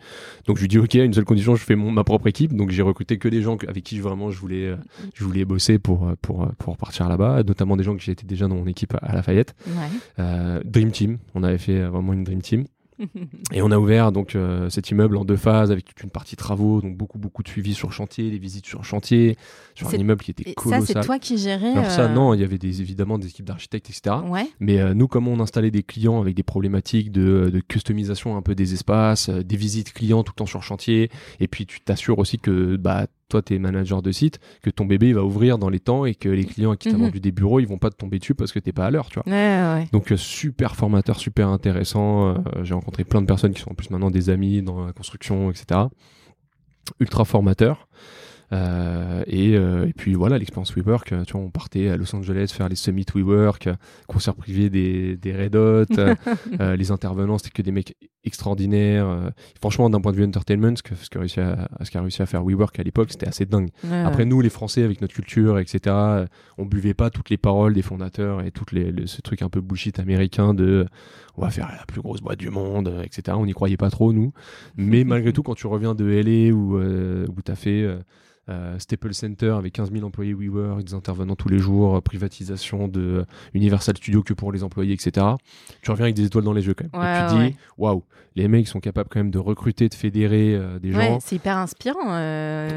Donc je lui dis, OK, à une seule condition, je fais mon, ma propre équipe. Donc j'ai recruté que des gens avec qui vraiment je voulais, je voulais bosser pour, pour, pour partir là-bas, notamment des gens qui étaient déjà dans mon équipe à, Lafayette. Dream Team, on avait fait vraiment une Dream Team. et on a ouvert donc euh, cet immeuble en deux phases avec toute une partie travaux, donc beaucoup beaucoup de suivi sur chantier, des visites sur chantier, sur un immeuble qui était colossal. Ça c'est toi qui gérais. Alors ça euh, non, il y avait des, évidemment des équipes d'architectes etc. Mais euh, nous comment on installait des clients avec des problématiques de, de customisation un peu des espaces, des visites clients tout le temps sur chantier, et puis tu t'assures aussi que bah toi tu es manager de site, que ton bébé il va ouvrir dans les temps et que les clients à qui t'as mhm. vendu des bureaux ils vont pas te tomber dessus parce que t'es pas à l'heure, tu vois. Donc euh, super formateur, super intéressant. Euh, j'ai rencontré plein de personnes qui sont en plus maintenant des amis dans la construction, etc. Ultra formateur. Euh, et, euh, et, puis voilà, l'expérience WeWork, tu vois, on partait à Los Angeles faire les summits WeWork, concert privé des, des Red Hot, euh, les intervenants, c'était que des mecs extraordinaires. franchement, d'un point de vue entertainment, ce qu'a ce réussi, à, ce réussi à faire WeWork à l'époque, c'était assez dingue. Après, nous, les Français, avec notre culture, etc., on buvait pas toutes les paroles des fondateurs et toutes les, ce truc un peu bullshit américain de on va faire la plus grosse boîte du monde, etc. On n'y croyait pas trop, nous. Mais malgré tout, quand tu reviens de LA où, où tu as fait euh, Staple Center avec 15 000 employés WeWork, des intervenants tous les jours, euh, privatisation de euh, Universal Studio que pour les employés, etc. Tu reviens avec des étoiles dans les yeux quand même. et tu dis, waouh, les mecs sont capables quand même de recruter, de fédérer des gens. C'est hyper inspirant.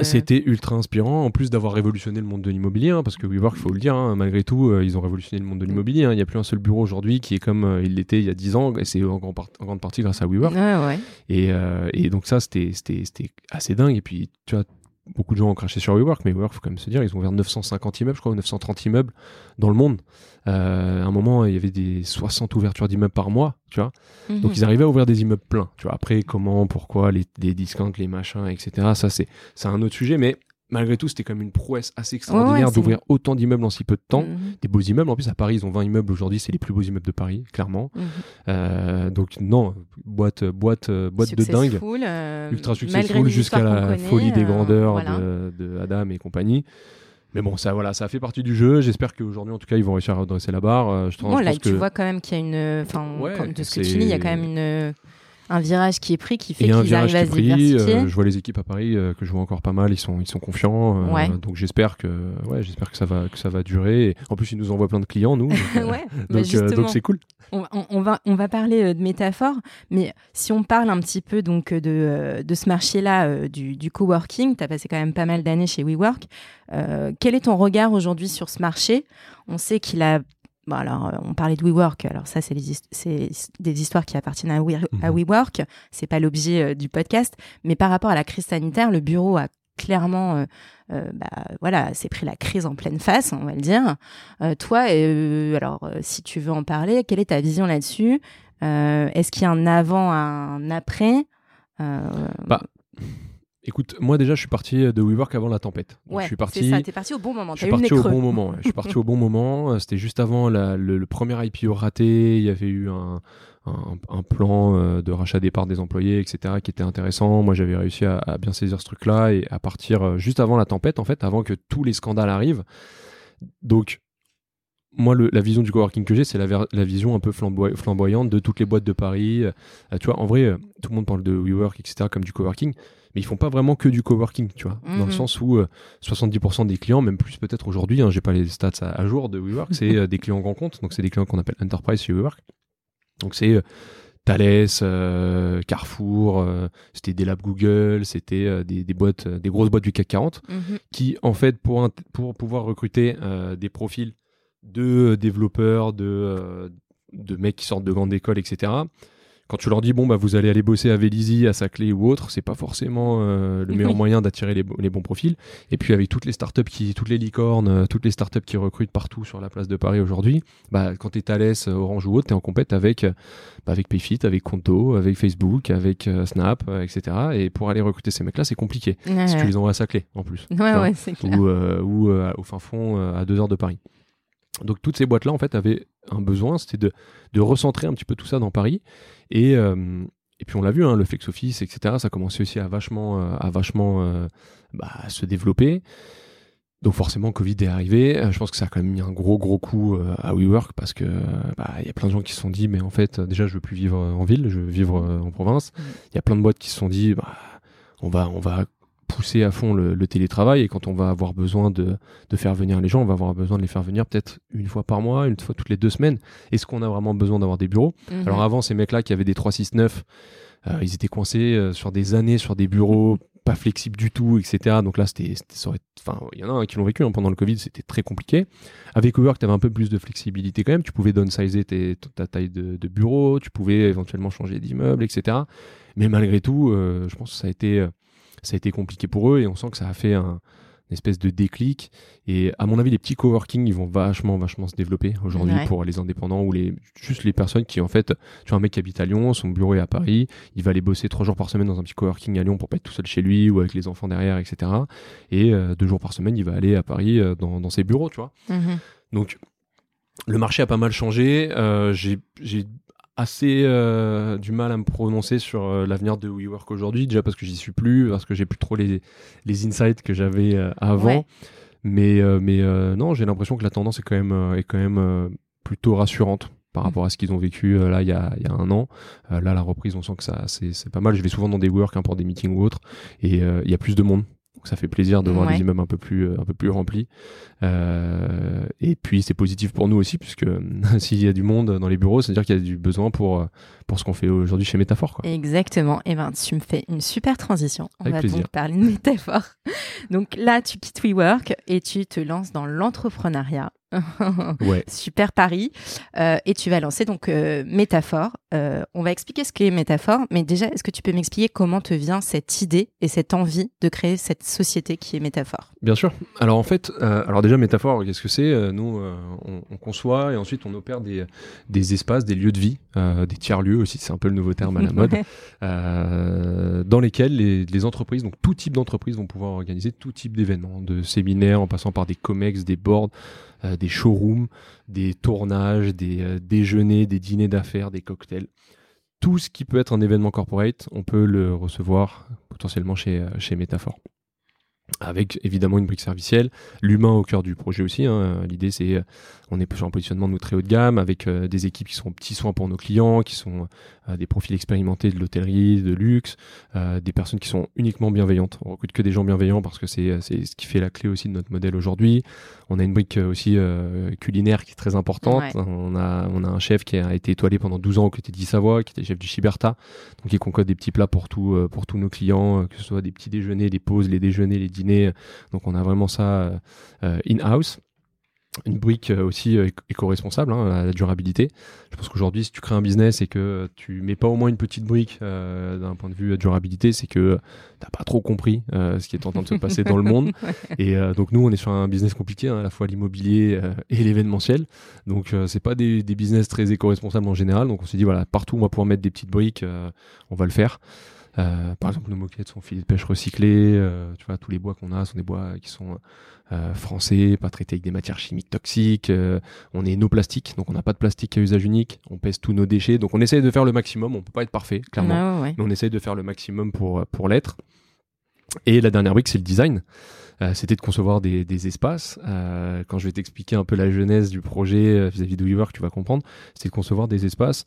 C'était ultra inspirant, en plus d'avoir révolutionné le monde de l'immobilier, hein, parce que WeWork, il faut le dire, hein, malgré tout, ils ont révolutionné le monde de l'immobilier. Hein. Il n'y a plus un seul bureau aujourd'hui qui est comme il l'était il y a 10 ans, et c'est en, grande partie grâce à WeWork. Et, et donc ça, c'était assez dingue. Et puis, tu vois, beaucoup de gens ont craché sur WeWork, mais WeWork, faut quand même se dire, ils ont ouvert 950 immeubles, je crois, ou 930 immeubles dans le monde. Euh, à un moment, il y avait des 60 ouvertures d'immeubles par mois, tu vois. Mhm. Donc, ils arrivaient à ouvrir des immeubles pleins, tu vois. Après, comment, pourquoi, les, les discounts, les machins, etc. Ça, c'est un autre sujet, mais malgré tout, c'était comme une prouesse assez extraordinaire d'ouvrir autant d'immeubles en si peu de temps. Mhm. Des beaux immeubles. En plus, à Paris, ils ont 20 immeubles aujourd'hui. C'est les plus beaux immeubles de Paris, clairement. Mhm. Euh, donc, non, boîte, boîte, boîte de dingue. Euh, Ultra successful jusqu'à la folie des euh, grandeurs de, Adam et compagnie. Mais bon, ça, voilà, ça fait partie du jeu. J'espère qu'aujourd'hui, en tout cas, ils vont réussir à redresser la barre. je bon, là, tu vois quand même qu'il y a une. Enfin, de ce que tu dis, il y a quand même une un virage qui est pris qui fait qu'ils arrivent à se diversifier. je vois les équipes à Paris que je vois encore pas mal, ils sont, ils sont confiants. Donc j'espère que, ouais, j'espère que ça va, que ça va durer. en plus, ils nous envoient plein de clients, nous. Donc, donc c'est cool. On, va, on va parler de métaphore, mais si on parle un petit peu donc de, de ce marché-là du, du coworking, tu as passé quand même pas mal d'années chez WeWork. quel est ton regard aujourd'hui sur ce marché? On sait qu'il a alors, euh, on parlait de WeWork. Alors ça, c'est des histoires qui appartiennent à, We, à mhm. WeWork. C'est pas l'objet euh, du podcast. Mais par rapport à la crise sanitaire, le bureau a clairement, euh, bah, voilà, c'est pris la crise en pleine face, on va le dire. toi, alors si tu veux en parler, quelle est ta vision là-dessus? Est-ce qu'il y a un avant, un après? Bah, Écoute, moi déjà, je suis parti de WeWork avant la tempête. ouais, je suis parti. C'est ça. T'es parti au bon moment. Je suis parti au bon moment. Je suis parti au bon moment. C'était juste avant le, premier IPO raté. Il y avait eu un, plan euh, de rachat des parts des employés, etc., qui était intéressant. Moi, j'avais réussi à, bien saisir ce truc-là et à partir euh, juste avant la tempête, en fait, avant que tous les scandales arrivent. Donc, moi, la vision du coworking que j'ai, c'est la, vision un peu flamboyante de toutes les boîtes de Paris. Euh, tu vois, en vrai, tout le monde parle de WeWork, etc., comme du coworking mais ils font pas vraiment que du coworking, tu vois, dans le mhm. sens où 70% euh, des clients, même plus peut-être aujourd'hui, hein, j'ai pas les stats à, jour de WeWork, c'est euh, des clients grand compte, donc c'est des clients qu'on appelle enterprise chez WeWork. Donc c'est euh, Thales, Carrefour, c'était des labs Google, c'était des, des, boîtes, des grosses boîtes du CAC 40, mhm. qui en fait pour, pour pouvoir recruter des profils de développeurs, de, de mecs qui sortent de grandes écoles, etc quand tu leur dis bon bah vous allez aller bosser à Vélizy, à Saclay ou autre, c'est pas forcément euh, le meilleur moyen d'attirer les, bons profils. Et puis avec toutes les startups qui, toutes les licornes, euh, toutes les startups qui recrutent partout sur la place de Paris aujourd'hui, bah quand t'es Thales, Orange ou autre, t'es en compète avec bah, avec Payfit, avec Conto, avec Facebook, avec euh, Snap, etc. Et pour aller recruter ces mecs-là, c'est compliqué si tu les envoies à Saclay en plus. Ouais, ouais, c'est clair. Ou, ou au fin fond à deux heures de Paris. Donc toutes ces boîtes-là, en fait, avaient un besoin, c'était de, de, recentrer un petit peu tout ça dans Paris. Et, euh, et puis on l'a vu, hein, le flex office, etc., ça commençait aussi à vachement, euh, à vachement euh, bah, se développer. Donc forcément, Covid est arrivé. Je pense que ça a quand même mis un gros gros coup à WeWork parce que bah, il y a plein de gens qui se sont dit, mais en fait, déjà, je veux plus vivre en ville, je veux vivre en province. Mmh. Il y a plein de boîtes qui se sont dit, bah, on va, on va pousser à fond le, télétravail et quand on va avoir besoin de, faire venir les gens, on va avoir besoin de les faire venir peut-être une fois par mois, une fois toutes les deux semaines. Est-ce qu'on a vraiment besoin d'avoir des bureaux? Mhm. Alors avant, ces mecs-là qui avaient des 369, euh, ils étaient coincés euh, sur des années sur des bureaux pas flexibles du tout, etc. Donc là, c'était, enfin, il y en a qui l'ont vécu hein, pendant le Covid, c'était très compliqué. Avec Uber, tu avais un peu plus de flexibilité quand même. Tu pouvais downsizer ta taille de, bureau, tu pouvais éventuellement changer d'immeuble, etc. Mais malgré tout, euh, je pense que ça a été ça a été compliqué pour eux et on sent que ça a fait un, une espèce de déclic. Et à mon avis, les petits coworking, ils vont vachement, vachement se développer aujourd'hui pour les indépendants ou les, juste les personnes qui, en fait, tu vois, un mec qui habite à Lyon, son bureau est à Paris, il va aller bosser trois jours par semaine dans un petit coworking à Lyon pour pas être tout seul chez lui ou avec les enfants derrière, etc. Et euh, deux jours par semaine, il va aller à Paris euh, dans, dans, ses bureaux, tu vois. Mm-hmm. Donc, le marché a pas mal changé. Euh, j'ai assez euh, du mal à me prononcer sur euh, l'avenir de WeWork aujourd'hui, déjà parce que j'y suis plus, parce que j'ai plus trop les, les insights que j'avais euh, avant. Mais, mais non, j'ai l'impression que la tendance est quand même, est quand même plutôt rassurante par mm. rapport à ce qu'ils ont vécu là il y a, y a, un an. là, la reprise, on sent que ça c'est pas mal. Je vais souvent dans des WeWork hein, pour des meetings ou autres, et il y a plus de monde donc ça fait plaisir de voir les immeubles un peu plus, euh, un peu plus remplis. Euh, et puis c'est positif pour nous aussi, puisque s'il y a du monde dans les bureaux, c'est-à-dire qu'il y a du besoin pour, euh, pour ce qu'on fait aujourd'hui chez Métaphore. Quoi. Exactement. Et eh ben, tu me fais une super transition. On va donc parler de Métaphore. donc là, tu quittes WeWork et tu te lances dans l'entrepreneuriat. ouais. Super pari. Euh, et tu vas lancer donc euh, Métaphore. Euh, on va expliquer ce qu'est Métaphore, mais déjà, est-ce que tu peux m'expliquer comment te vient cette idée et cette envie de créer cette société qui est Métaphore? Bien sûr. Alors en fait, alors déjà Métaphore, qu'est-ce que c'est? Nous, on, conçoit et ensuite on opère des, des espaces, des lieux de vie, des tiers-lieux aussi, c'est un peu le nouveau terme à la mode, dans lesquels les, les, entreprises, donc tout type d'entreprises vont pouvoir organiser tout type d'événements, de séminaires en passant par des comex, des boards, euh, des showrooms, des tournages, des euh, déjeuners, des dîners d'affaires, des cocktails. Tout ce qui peut être un événement corporate, on peut le recevoir potentiellement chez, euh, chez Métaphore. avec évidemment une brique servicielle, l'humain au cœur du projet aussi. Hein. L'idée, c'est on est sur un positionnement de nous très haut de gamme, avec euh, des équipes qui sont petits soins pour nos clients, qui sont euh, des profils expérimentés de l'hôtellerie, de luxe, des personnes qui sont uniquement bienveillantes. On recrute que des gens bienveillants parce que c'est ce qui fait la clé aussi de notre modèle aujourd'hui. On a une brique aussi culinaire qui est très importante. On, a, on a un chef qui a été étoilé pendant 12 ans au côté Savoie, qui était chef du Chiberta, donc il concocte des petits plats pour, tout, pour tous nos clients, que ce soit des petits déjeuners, des pauses, les déjeuners, les dîners donc on a vraiment ça euh, in-house une brique euh, aussi euh, éco-responsable hein, à la durabilité. Je pense qu'aujourd'hui, si tu crées un business et que tu mets pas au moins une petite brique d'un point de vue durabilité, c'est que t'as pas trop compris ce qui est en train de se passer dans le monde. Et donc nous, on est sur un business compliqué, hein, à la fois l'immobilier et l'événementiel. Donc c'est pas des, des, business très éco-responsables en général. Donc on s'est dit voilà, partout où on va pouvoir mettre des petites briques, on va le faire. Euh, par exemple, nos moquettes sont filets de pêche recyclés. Euh, tu vois, tous les bois qu'on a sont des bois qui sont euh, français, pas traités avec des matières chimiques toxiques. on est no plastique, donc on n'a pas de plastique à usage unique. On pèse tous nos déchets, donc on essaye de faire le maximum. On peut pas être parfait, clairement, mais on essaye de faire le maximum pour pour l'être. Et la dernière brique, c'est le design. c'était de concevoir des, des espaces. quand je vais t'expliquer un peu la genèse du projet vis-à-vis de WeWork, tu vas comprendre. C'est de concevoir des espaces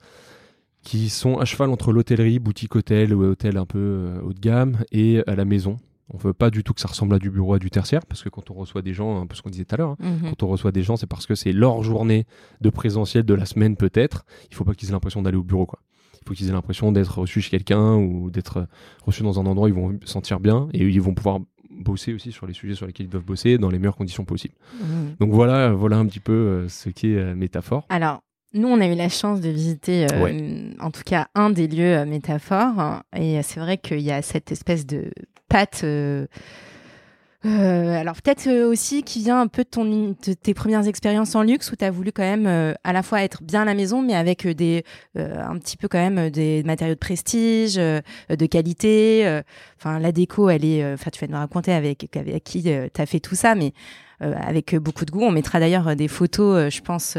qui sont à cheval entre l'hôtellerie, boutique hôtel ou hôtel un peu euh, haut de gamme et à euh, la maison. On veut pas du tout que ça ressemble à du bureau, à du tertiaire, parce que quand on reçoit des gens, un peu ce qu'on disait tout à l'heure, hein, mhm. quand on reçoit des gens, c'est parce que c'est leur journée de présentiel de la semaine peut-être. Il faut pas qu'ils aient l'impression d'aller au bureau, quoi. Il faut qu'ils aient l'impression d'être reçus chez quelqu'un ou d'être reçus dans un endroit où ils vont se sentir bien et ils vont pouvoir bosser aussi sur les sujets sur lesquels ils doivent bosser dans les meilleures conditions possibles. Mhm. Donc voilà, voilà un petit peu euh, ce qui est métaphore. Alors, nous, on a eu la chance de visiter, euh, en tout cas, un des lieux euh, métaphores. Et c'est vrai qu'il y a cette espèce de patte. Euh, alors peut-être aussi qui vient un peu de, ton, tes premières expériences en luxe où tu as voulu quand même à la fois être bien à la maison mais avec des un petit peu quand même des matériaux de prestige, de qualité. Enfin la déco elle est enfin tu vas nous raconter avec qui tu as fait tout ça mais euh, avec beaucoup de goût. On mettra d'ailleurs euh, des photos, euh, je pense,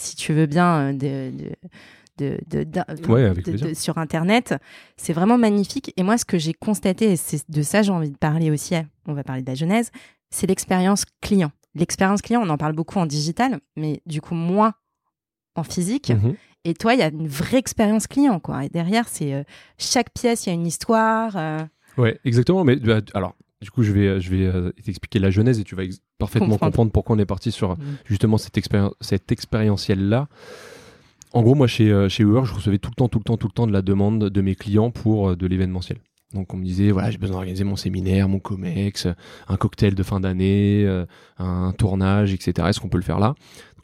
si tu veux bien, de, sur Internet. C'est vraiment magnifique. Et moi, ce que j'ai constaté, et c'est de ça j'ai envie de parler aussi, on va parler de la genèse, c'est l'expérience client. L'expérience client, on en parle beaucoup en digital, mais du coup, moins en physique. Mhm. Et toi, il y a une vraie expérience client, quoi. Et derrière, c'est chaque pièce, il y a une histoire. Ouais, exactement. Mais bah, alors, du coup, je vais, je vais euh, t'expliquer la genèse et tu vas parfaitement comprendre. pourquoi on est parti sur mm. justement cette, expérience, cette expérientielle-là. En gros, moi, chez, euh, chez Uber, je recevais tout le temps, tout le temps, tout le temps de la demande de mes clients pour euh, de l'événementiel. Donc on me disait voilà j'ai besoin d'organiser mon séminaire, mon comex, un cocktail de fin d'année, un tournage, etc. Est-ce qu'on peut le faire là?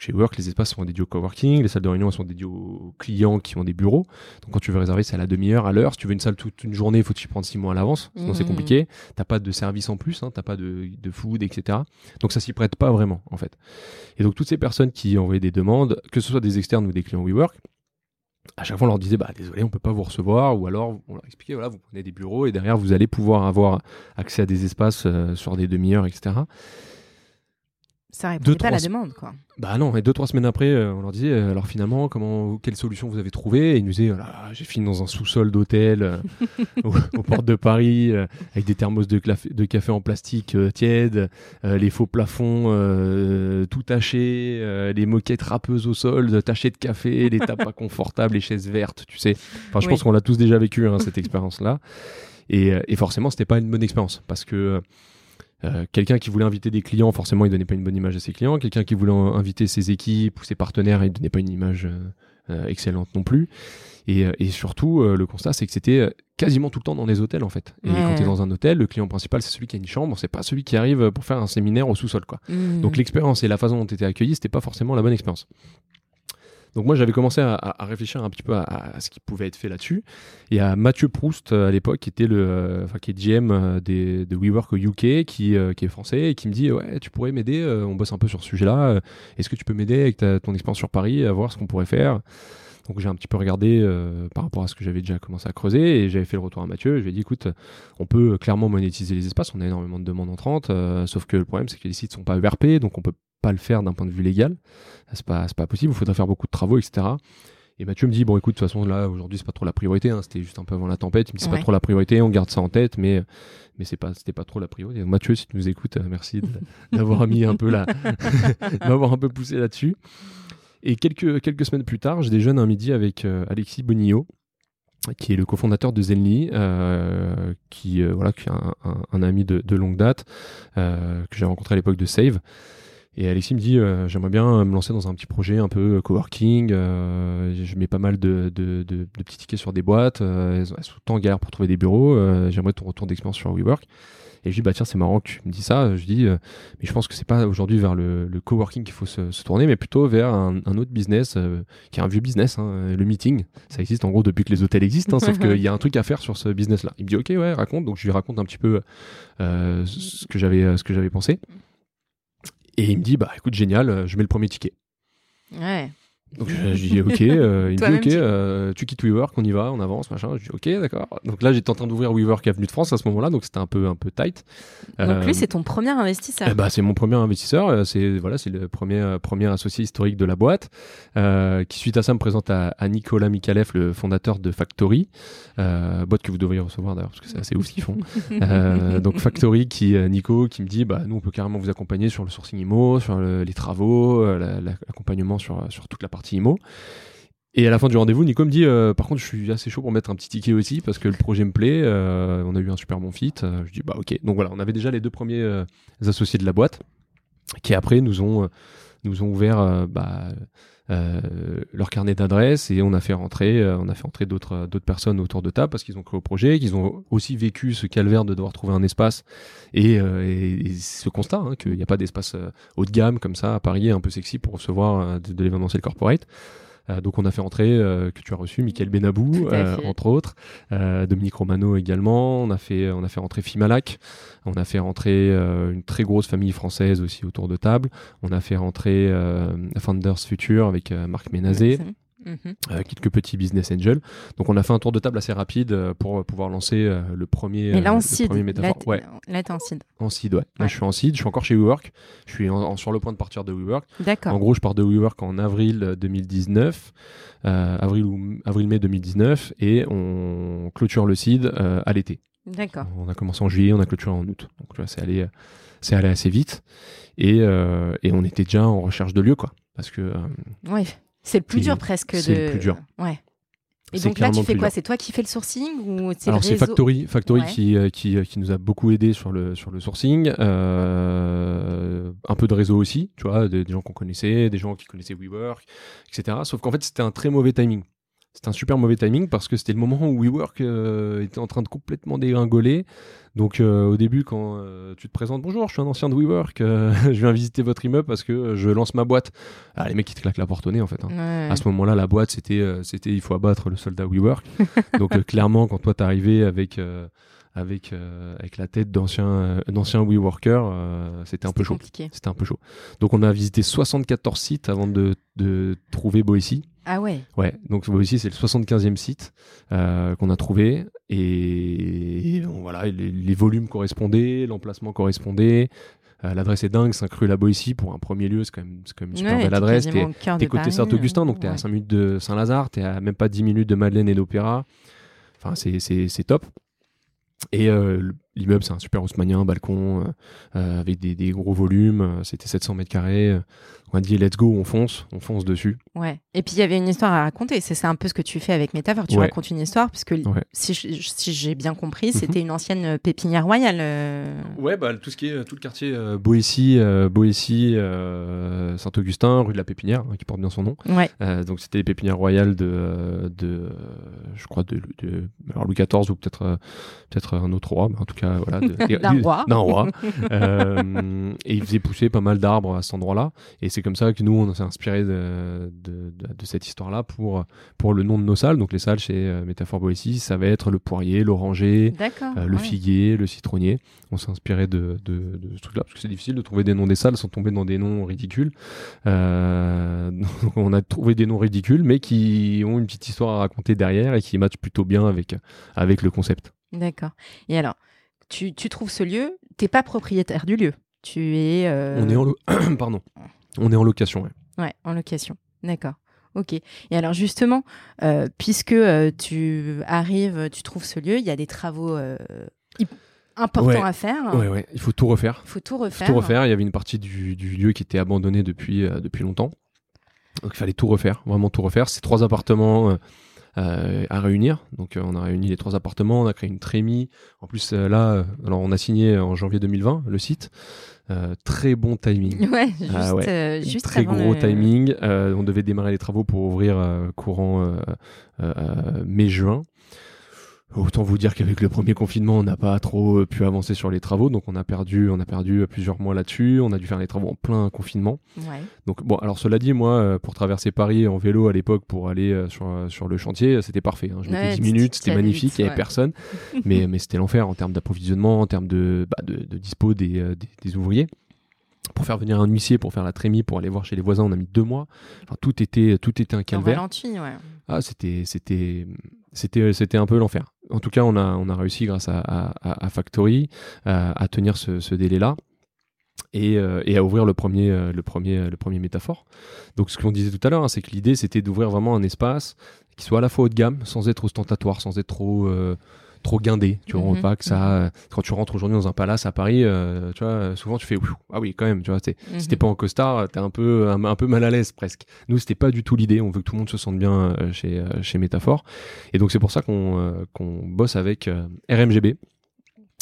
Chez Work, les espaces sont dédiés au coworking, les salles de réunion sont dédiées aux clients qui ont des bureaux. Donc quand tu veux réserver, c'est à la demi-heure, à l'heure. Si tu veux une salle toute une journée, il faut t'y prendre six mois à l'avance, sinon c'est mmh. compliqué. T'as pas de service en plus, hein, t'as pas de, de food, etc. Donc ça s'y prête pas vraiment en fait. Et donc toutes ces personnes qui envoyaient des demandes, que ce soit des externes ou des clients WeWork, à chaque fois on leur disait bah désolé on peut pas vous recevoir ou alors on leur expliquait voilà vous prenez des bureaux et derrière vous allez pouvoir avoir accès à des espaces euh, sur des demi-heures etc ça répondait pas à la demande, quoi. Bah non, et deux, trois semaines après, euh, on leur disait, euh, alors finalement, comment, quelle solution vous avez trouvé Et ils nous disaient, voilà, j'ai fini dans un sous-sol d'hôtel euh, aux, portes de Paris, avec des thermos de, de, café en plastique tiède, les faux plafonds tout tachés, les moquettes râpeuses au sol, tachées de café, les tables pas confortables, les chaises vertes, tu sais. Enfin, je pense qu'on l'a tous déjà vécu, hein, cette expérience-là. Et, et forcément, c'était pas une bonne expérience, parce que euh, quelqu'un qui voulait inviter des clients, forcément, il donnait pas une bonne image à ses clients. Quelqu'un qui voulait inviter ses équipes ou ses partenaires, il donnait pas une image euh, euh, excellente non plus. Et, et surtout, le constat, c'est que c'était quasiment tout le temps dans des hôtels, en fait. Et quand tu es dans un hôtel, le client principal, c'est celui qui a une chambre, c'est pas celui qui arrive pour faire un séminaire au sous-sol, quoi. Mmh. Donc l'expérience et la façon dont tu étais accueilli, c'était pas forcément la bonne expérience. Donc moi j'avais commencé à, réfléchir un petit peu à, ce qui pouvait être fait là-dessus. Et à Mathieu Proust à l'époque qui était le, euh, enfin qui est GM euh, des, de WeWork au UK, qui, euh, qui est français et qui me dit ouais tu pourrais m'aider, on bosse un peu sur ce sujet-là. Est-ce que tu peux m'aider avec ton expérience sur Paris à voir ce qu'on pourrait faire? Donc j'ai un petit peu regardé par rapport à ce que j'avais déjà commencé à creuser et j'avais fait le retour à Mathieu. Je lui ai dit écoute, on peut clairement monétiser les espaces, on a énormément de demandes entrantes, sauf que le problème c'est que les sites sont pas ERP, donc on peut pas le faire d'un point de vue légal. C'est pas, pas possible, il faudrait faire beaucoup de travaux, etc. Et Mathieu me dit bon écoute de toute façon là aujourd'hui c'est pas trop la priorité, hein, c'était juste un peu avant la tempête. Il me dit c'est pas trop la priorité, on garde ça en tête, mais mais c'est pas c'était pas trop la priorité. Mathieu si tu nous écoutes, euh, merci d'avoir mis un peu là, d'avoir un peu poussé là-dessus. Et quelques quelques semaines plus tard, j'ai déjeune un midi avec euh, Alexis Bonillo qui est le cofondateur de Zenly, euh, qui voilà, qui est un, ami de, de, longue date que j'ai rencontré à l'époque de Save. Et Alexis me dit euh, j'aimerais bien me lancer dans un petit projet un peu euh, coworking. Euh, je mets pas mal de, de, de, petits tickets sur des boîtes. elles, sont en galère pour trouver des bureaux. j'aimerais ton retour d'expérience sur WeWork. Et je dis bah tiens c'est marrant que tu me dis ça. Je dis mais je pense que c'est pas aujourd'hui vers le, le coworking qu'il faut se, se, tourner, mais plutôt vers un, un autre business qui est un vieux business, hein, le meeting. Ça existe en gros depuis que les hôtels existent, hein, sauf qu'il y a un truc à faire sur ce business-là. Il me dit ok ouais raconte. Donc je lui raconte un petit peu ce que j'avais ce que j'avais pensé. Et il me dit, bah écoute, génial, euh, je mets le premier ticket. Ouais. Donc je, dis ok, euh, il me dit ok, euh, tu quittes WeWork, on y va, on avance, machin. Je dis ok, d'accord. Donc là j'étais en train d'ouvrir WeWork Avenue de France à ce moment-là, donc c'était un peu un peu tight. Donc lui c'est ton premier investisseur. Bah, c'est mon premier investisseur, c'est voilà c'est le premier premier associé historique de la boîte, qui suite à ça me présente à, Nicolas Mikalev, le fondateur de Factory, boîte que vous devriez recevoir d'ailleurs parce que c'est assez ouf ce qu'ils font. donc Factory qui Nico qui me dit bah nous on peut carrément vous accompagner sur le sourcing IMO, sur les travaux, l'accompagnement sur sur toute la partie Et à la fin du rendez-vous, Nico me dit euh, Par contre, je suis assez chaud pour mettre un petit ticket aussi parce que le projet me plaît. Euh, on a eu un super bon fit. Euh, je dis Bah, ok. Donc voilà, on avait déjà les deux premiers associés de la boîte qui après nous ont, nous ont ouvert bah, leur carnet d'adresses et on a fait rentrer, on a fait rentrer d'autres, d'autres personnes autour de table parce qu'ils ont cru au projet, qu'ils ont aussi vécu ce calvaire de devoir trouver un espace et, ce constat hein, qu'il n'y a pas d'espace haut de gamme comme ça à Paris, un peu sexy pour recevoir de, de l'événementiel corporate. Euh, donc on a fait entrer, euh, que tu as reçu, Michael Benabou, euh, entre autres, Dominique Romano également, on a fait, on a fait rentrer Fimalac, on a fait rentrer une très grosse famille française aussi autour de table, on a fait rentrer Founders Future avec Marc Ménazé. Euh, quelques petits business angels. Donc on a fait un tour de table assez rapide euh, pour pouvoir lancer euh, le premier, Mais là, en seed. métaphore. Là, ouais. là t'es en seed. En seed, ouais. Là, je suis en seed, je suis encore chez WeWork. Je suis sur le point de partir de WeWork. D'accord. En gros, je pars de WeWork en avril 2019, avril ou avril-mai 2019, et on clôture le seed à l'été. D'accord. On a commencé en juillet, on a clôturé en août. Donc c'est allé, c'est allé assez vite, et, et on était déjà en recherche de lieu, quoi. Parce que. ouais. C'est le plus dur presque. C'est le plus dur. Ouais. Et donc là, tu fais quoi C'est toi qui fais le sourcing ou c'est Alors c'est Factory, Factory qui, euh, qui, euh, qui, nous a beaucoup aidé sur le, sur le sourcing. Euh, un peu de réseau aussi, tu vois, des, des gens qu'on connaissait, des gens qui connaissaient WeWork, etc. Sauf qu'en fait, c'était un très mauvais timing. C'était un super mauvais timing parce que c'était le moment où WeWork euh, était en train de complètement dégringoler. Donc euh, au début, quand euh, tu te présentes, bonjour, je suis un ancien de WeWork, je viens visiter votre immeuble parce que je lance ma boîte. Ah, les mecs ils te claquent la porte au nez en fait. Hein. À ce moment-là, la boîte c'était c'était il faut abattre le soldat WeWork. Donc clairement, quand toi t'es arrivé avec avec avec la tête d'ancien d'ancien WeWorker, c'était un peu chaud. C'était un peu chaud. Donc on a visité 74 sites avant de, de trouver Boissy. Ah ouais Ouais, donc ici c'est le 75e site euh, qu'on a trouvé et, voilà, les, volumes correspondaient, l'emplacement correspondait. Euh, l'adresse est dingue, Saint-Cru la ici pour un premier lieu, c'est quand même, quand même une super belle adresse. T'es côté Saint-Augustin, donc t'es à 5 minutes de Saint-Lazare, t'es à même pas 10 minutes de Madeleine et d'Opéra. Enfin, c'est top. Et euh, l'immeuble, c'est un super haussmanien, balcon, avec des, des, gros volumes. C'était 700 mètres carrés on a dit let's go, on fonce, on fonce dessus. Ouais. Et puis il y avait une histoire à raconter. C'est un peu ce que tu fais avec Métaphore. Tu racontes une histoire, puisque si, j'ai bien compris, mhm. c'était une ancienne euh, pépinière royale. Euh. Ouais, bah, tout ce qui est tout le quartier euh, Boétie, Boétie Saint-Augustin, rue de la Pépinière, hein, qui porte bien son nom. Ouais. donc c'était les pépinières royales de, de je crois, de, alors Louis XIV ou peut-être peut-être un autre roi, mais en tout cas, voilà. D'un roi. Roi. et il faisait pousser pas mal d'arbres à cet endroit-là. Et c'est comme ça que nous, on s'est inspiré de, de, de, cette histoire-là pour, pour le nom de nos salles. Donc les salles chez euh, Métaphore Boétie, ça va être le poirier, l'oranger, euh, le figuier, le citronnier. On s'est inspiré de, de, ce truc-là, parce que c'est difficile de trouver des noms des salles sans tomber dans des noms ridicules. Euh, donc on a trouvé des noms ridicules, mais qui ont une petite histoire à raconter derrière et qui matchent plutôt bien avec, avec le concept. D'accord. Et alors, tu, tu trouves ce lieu, t'es pas propriétaire du lieu. Tu es. On est en. Pardon. On est en location, ouais. Ouais, en location. D'accord. Ok. Et alors justement, puisque tu arrives, tu trouves ce lieu, il y a des travaux important à faire. Ouais, ouais, il faut tout refaire. Il faut tout refaire. tout refaire. Il y avait une partie du, lieu qui était abandonnée depuis, euh, depuis longtemps. Donc il fallait tout refaire, vraiment tout refaire. C'est trois appartements euh, euh, à réunir. Donc on a réuni les trois appartements, on a créé une trémie. En plus là, alors on a signé en janvier 2020 le site. très bon timing. Ouais, ah juste, très gros timing. on devait démarrer les travaux pour ouvrir courant mai-juin. Autant vous dire qu'avec le premier confinement, on n'a pas trop euh, pu avancer sur les travaux, donc on a perdu, on a perdu euh, plusieurs mois là-dessus. On a dû faire les travaux en plein confinement. Ouais. Donc bon, alors cela dit, moi, euh, pour traverser Paris en vélo à l'époque pour aller sur, sur le chantier, c'était parfait. Hein. Je mettais 10 minutes, c'était magnifique, il n'y avait personne. mais mais c'était l'enfer en termes d'approvisionnement, en termes de, bah, de, de, dispo des, des, des ouvriers pour faire venir un huissier, pour faire la trémie, pour aller voir chez les voisins, on a mis deux mois. Enfin, tout était, tout était un calvaire. ouais. Ah, c'était, c'était, c'était, c'était un peu l'enfer en tout cas, on a, on a réussi grâce à, Factory à, tenir ce, délai-là. Euh, et, à ouvrir le premier, euh, le premier, le premier métaphore. Donc, ce qu'on disait tout à l'heure, hein, c'est que l'idée, c'était d'ouvrir vraiment un espace qui soit à la fois haut de gamme, sans être ostentatoire, sans être trop, euh, trop guindé. Tu vois, mhm. pas que ça. Mhm. Euh, quand tu rentres aujourd'hui dans un palace à Paris, euh, tu vois, souvent tu fais ah oui, quand même. Tu vois, si t'es mhm. pas en costard, t'es un peu un, peu mal à l'aise presque. Nous, c'était pas du tout l'idée. On veut que tout le monde se sente bien euh, chez chez Métaphore, et donc c'est pour ça qu'on qu'on bosse avec RMGB.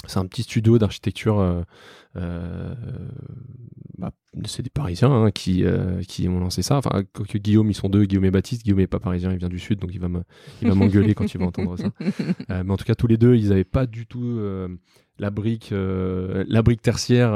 C'est un petit studio d'architecture bah, c'est des Parisiens hein, qui, euh, qui ont lancé ça. Enfin, que Guillaume, ils sont deux, Guillaume et Baptiste. Guillaume n'est pas parisien, il vient du Sud, donc il va m'engueuler quand il va entendre ça. Euh, mais en tout cas, tous les deux, ils n'avaient pas du tout euh, la brique, la brique tertiaire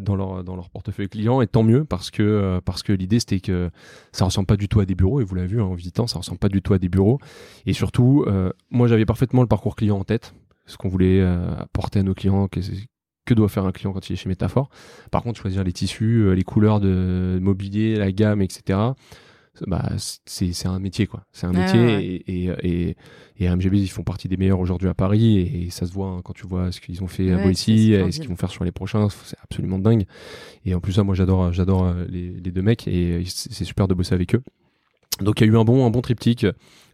dans leur dans leur portefeuille client. Et tant mieux parce que parce que l'idée c'était que ça ressemble pas du tout à des bureaux. Et vous l'avez vu hein, en visitant, ça ressemble pas du tout à des bureaux. Et surtout, moi, j'avais parfaitement le parcours client en tête ce qu'on voulait apporter à nos clients, que doit faire un client quand il est chez Métaphore. Par contre, choisir les tissus, euh, les couleurs de mobilier, la gamme, etc. Bah, c'est un métier quoi. C'est un métier Et, et, et, RMGB ils font partie des meilleurs aujourd'hui à Paris et, ça se voit hein, quand tu vois ce qu'ils ont fait à Boissy et ce qu'ils vont faire sur les prochains. C'est absolument dingue. Et en plus ça, moi j'adore j'adore euh, les, les, deux mecs et c'est super de bosser avec eux. Donc il y a eu un bon, un bon triptyque,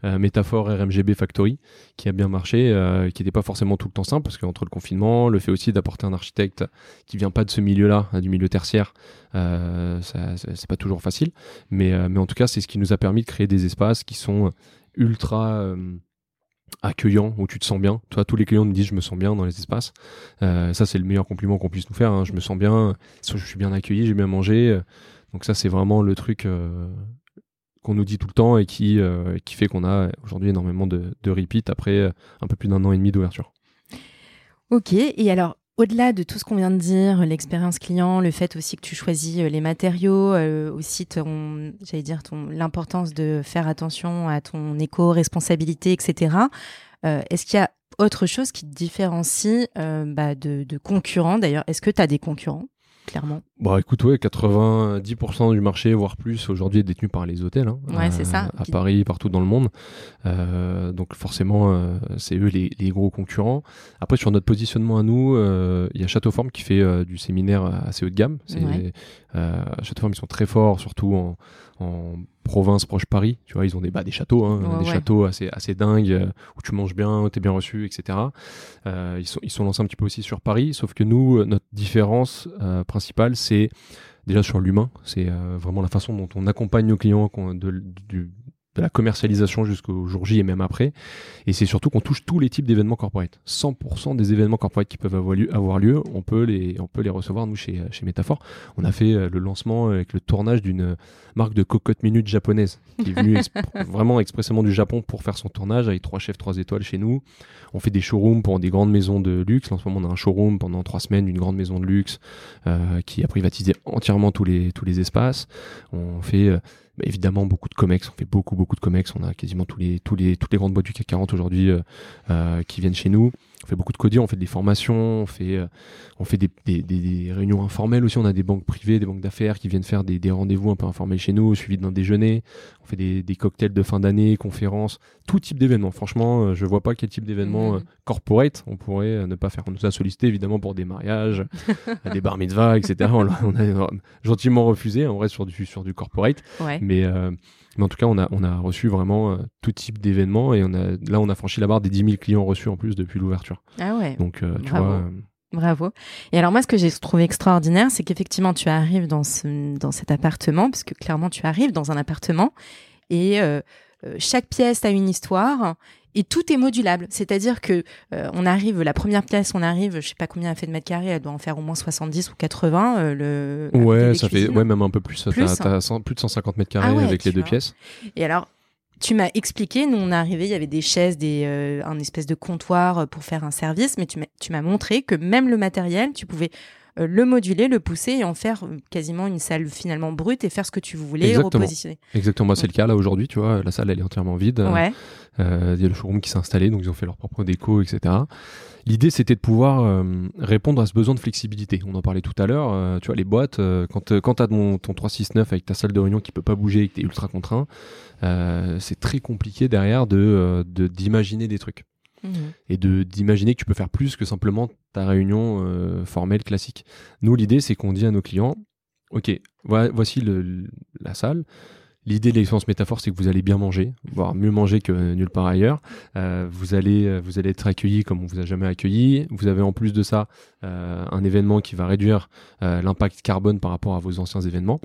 euh, métaphore RMGB Factory, qui a bien marché, euh, qui n'était pas forcément tout le temps simple, parce qu'entre le confinement, le fait aussi d'apporter un architecte qui vient pas de ce milieu-là, hein, du milieu tertiaire, euh, c'est pas toujours facile. Mais, euh, mais en tout cas, c'est ce qui nous a permis de créer des espaces qui sont ultra accueillants, où tu te sens bien. Toi, tous les clients nous disent je me sens bien dans les espaces. ça, c'est le meilleur compliment qu'on puisse nous faire. Hein. Je me sens bien, je suis bien accueilli, j'ai bien mangé. Donc ça, c'est vraiment le truc qu'on nous dit tout le temps et qui, euh, qui fait qu'on a aujourd'hui énormément de, de repeat après euh, un peu plus d'un an et demi d'ouverture. Ok, et alors au-delà de tout ce qu'on vient de dire, l'expérience client, le fait aussi que tu choisis euh, les matériaux, aussi j'allais dire ton l'importance de faire attention à ton éco-responsabilité, etc. Est-ce qu'il y a autre chose qui te différencie bah, de concurrents D'ailleurs, est-ce que tu as des concurrents? Clairement Bah écoute, ouais, 90% du marché, voire plus, aujourd'hui est détenu par les hôtels. Hein, ouais, c'est ça. À Paris, partout dans le monde. Euh, donc forcément, euh, c'est eux les, les, gros concurrents. Après, sur notre positionnement à nous, euh, il y a Châteauforme qui fait du séminaire assez haut de gamme. C'est, Châteauforme, ils sont très forts, surtout en, en province proche Paris, tu vois, ils ont des, bah, des châteaux, hein, des châteaux assez, assez dingues, euh, où tu manges bien, où tu es bien reçu, etc. Euh, ils, sont, ils sont lancés un petit peu aussi sur Paris, sauf que nous, euh, notre différence principale, c'est déjà sur l'humain, c'est vraiment la façon dont on accompagne nos clients de, du, de la commercialisation jusqu'au jour J et même après. Et c'est surtout qu'on touche tous les types d'événements corporate. 100% des événements corporate qui peuvent avoir lieu, on peut les, on peut les recevoir nous chez, chez Métaphore. On a fait euh, le lancement avec le tournage d'une marque de cocotte minute japonaise qui est venue vraiment expressément du Japon pour faire son tournage avec trois chefs trois étoiles chez nous. On fait des showrooms pour des grandes maisons de luxe. En ce moment, on a un showroom pendant trois semaines d'une grande maison de luxe euh, qui a privatisé entièrement tous les, tous les espaces. On fait euh, bah, évidemment beaucoup de comex, on fait beaucoup beaucoup de comex, on a quasiment tous les tous les toutes les grandes boîtes du CAC 40 aujourd'hui euh, euh, qui viennent chez nous on fait beaucoup de coding, on fait des formations, on fait, euh, on fait des, des, des, réunions informelles aussi. On a des banques privées, des banques d'affaires qui viennent faire des, rendez-vous un peu informels chez nous, suivis d'un déjeuner. On fait des, cocktails de fin d'année, conférences, tout type d'événements. Franchement, euh, je vois pas quel type d'événement mmh. euh, corporate on pourrait ne pas faire. On nous a sollicité évidemment pour des mariages, des bar mitzvahs, etc. On, a, gentiment refusé. On reste sur du, sur du corporate. Ouais. Mais Mais en tout cas, on a, on a reçu vraiment tout type d'événements et on a, là, on a franchi la barre des 10 000 clients reçus en plus depuis l'ouverture. Ah ouais. Donc, tu vois. Bravo. Et alors moi, ce que j'ai trouvé extraordinaire, c'est qu'effectivement, tu arrives dans, ce, dans cet appartement, parce que clairement, tu arrives dans un appartement et chaque pièce a une histoire et tout est modulable. C'est-à-dire que euh, on arrive, la première pièce, on arrive, je sais pas combien elle fait de mètres carrés, elle doit en faire au moins 70 ou 80. Euh, le, ouais, ça fait ouais, même un peu plus. plus t'as, as plus de 150 mètres carrés ah avec les deux pièces. Et alors, tu m'as expliqué, nous on est arrivé, il y avait des chaises, des, euh, un espèce de comptoir pour faire un service, mais tu m'as, montré que même le matériel, tu pouvais euh, le moduler, le pousser et en faire euh, quasiment une salle finalement brute et faire ce que tu voulais, Exactement. repositionner. Exactement, c'est le cas là aujourd'hui, tu vois, la salle elle est entièrement vide. Ouais. Euh, il y a le showroom qui s'est installé, donc ils ont fait leur propre déco, etc. L'idée c'était de pouvoir répondre à ce besoin de flexibilité. On en parlait tout à l'heure, tu vois, les boîtes, quand, quand tu as ton, ton 369 avec ta salle de réunion qui peut pas bouger et que tu es ultra contraint, c'est très compliqué derrière de d'imaginer des trucs. Mhm. et de d'imaginer que tu peux faire plus que simplement ta réunion euh, formelle classique. Nous, l'idée, c'est qu'on dit à nos clients, ok, voici la salle. L'idée de l'expérience métaphore, c'est que vous allez bien manger, voire mieux manger que nulle part ailleurs. Euh, vous allez, euh, vous allez être accueilli comme on vous a jamais accueilli. Vous avez en plus de ça un événement qui va réduire l'impact carbone par rapport à vos anciens événements.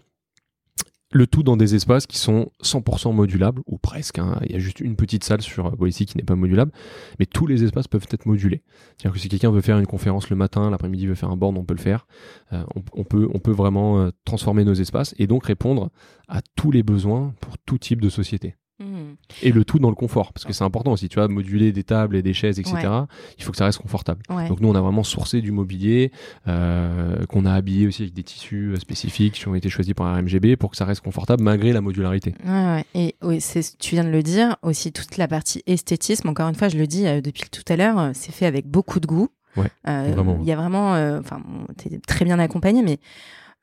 Le tout dans des espaces qui sont 100% modulables, ou presque. Hein. Il y a juste une petite salle sur ici qui n'est pas modulable, mais tous les espaces peuvent être modulés. C'est-à-dire que si quelqu'un veut faire une conférence le matin, l'après-midi veut faire un board, on peut le faire. Euh, on, peut, on peut vraiment euh, transformer nos espaces et donc répondre à tous les besoins pour tout type de société. Mmh. Et le tout dans le confort, parce que c'est important aussi, tu vois, moduler des tables et des chaises, etc. Il faut que ça reste confortable. Donc nous, on a vraiment sourcé du mobilier euh, qu'on a habillé aussi avec des tissus euh, spécifiques qui ont été choisis par RMGB pour que ça reste confortable malgré la modularité. Ouais, Et oui, tu viens de le dire, aussi toute la partie esthétisme. Encore une fois, je le dis euh, depuis tout à l'heure, c'est fait avec beaucoup de goût. Il y a vraiment, enfin, t'es très bien accompagné, mais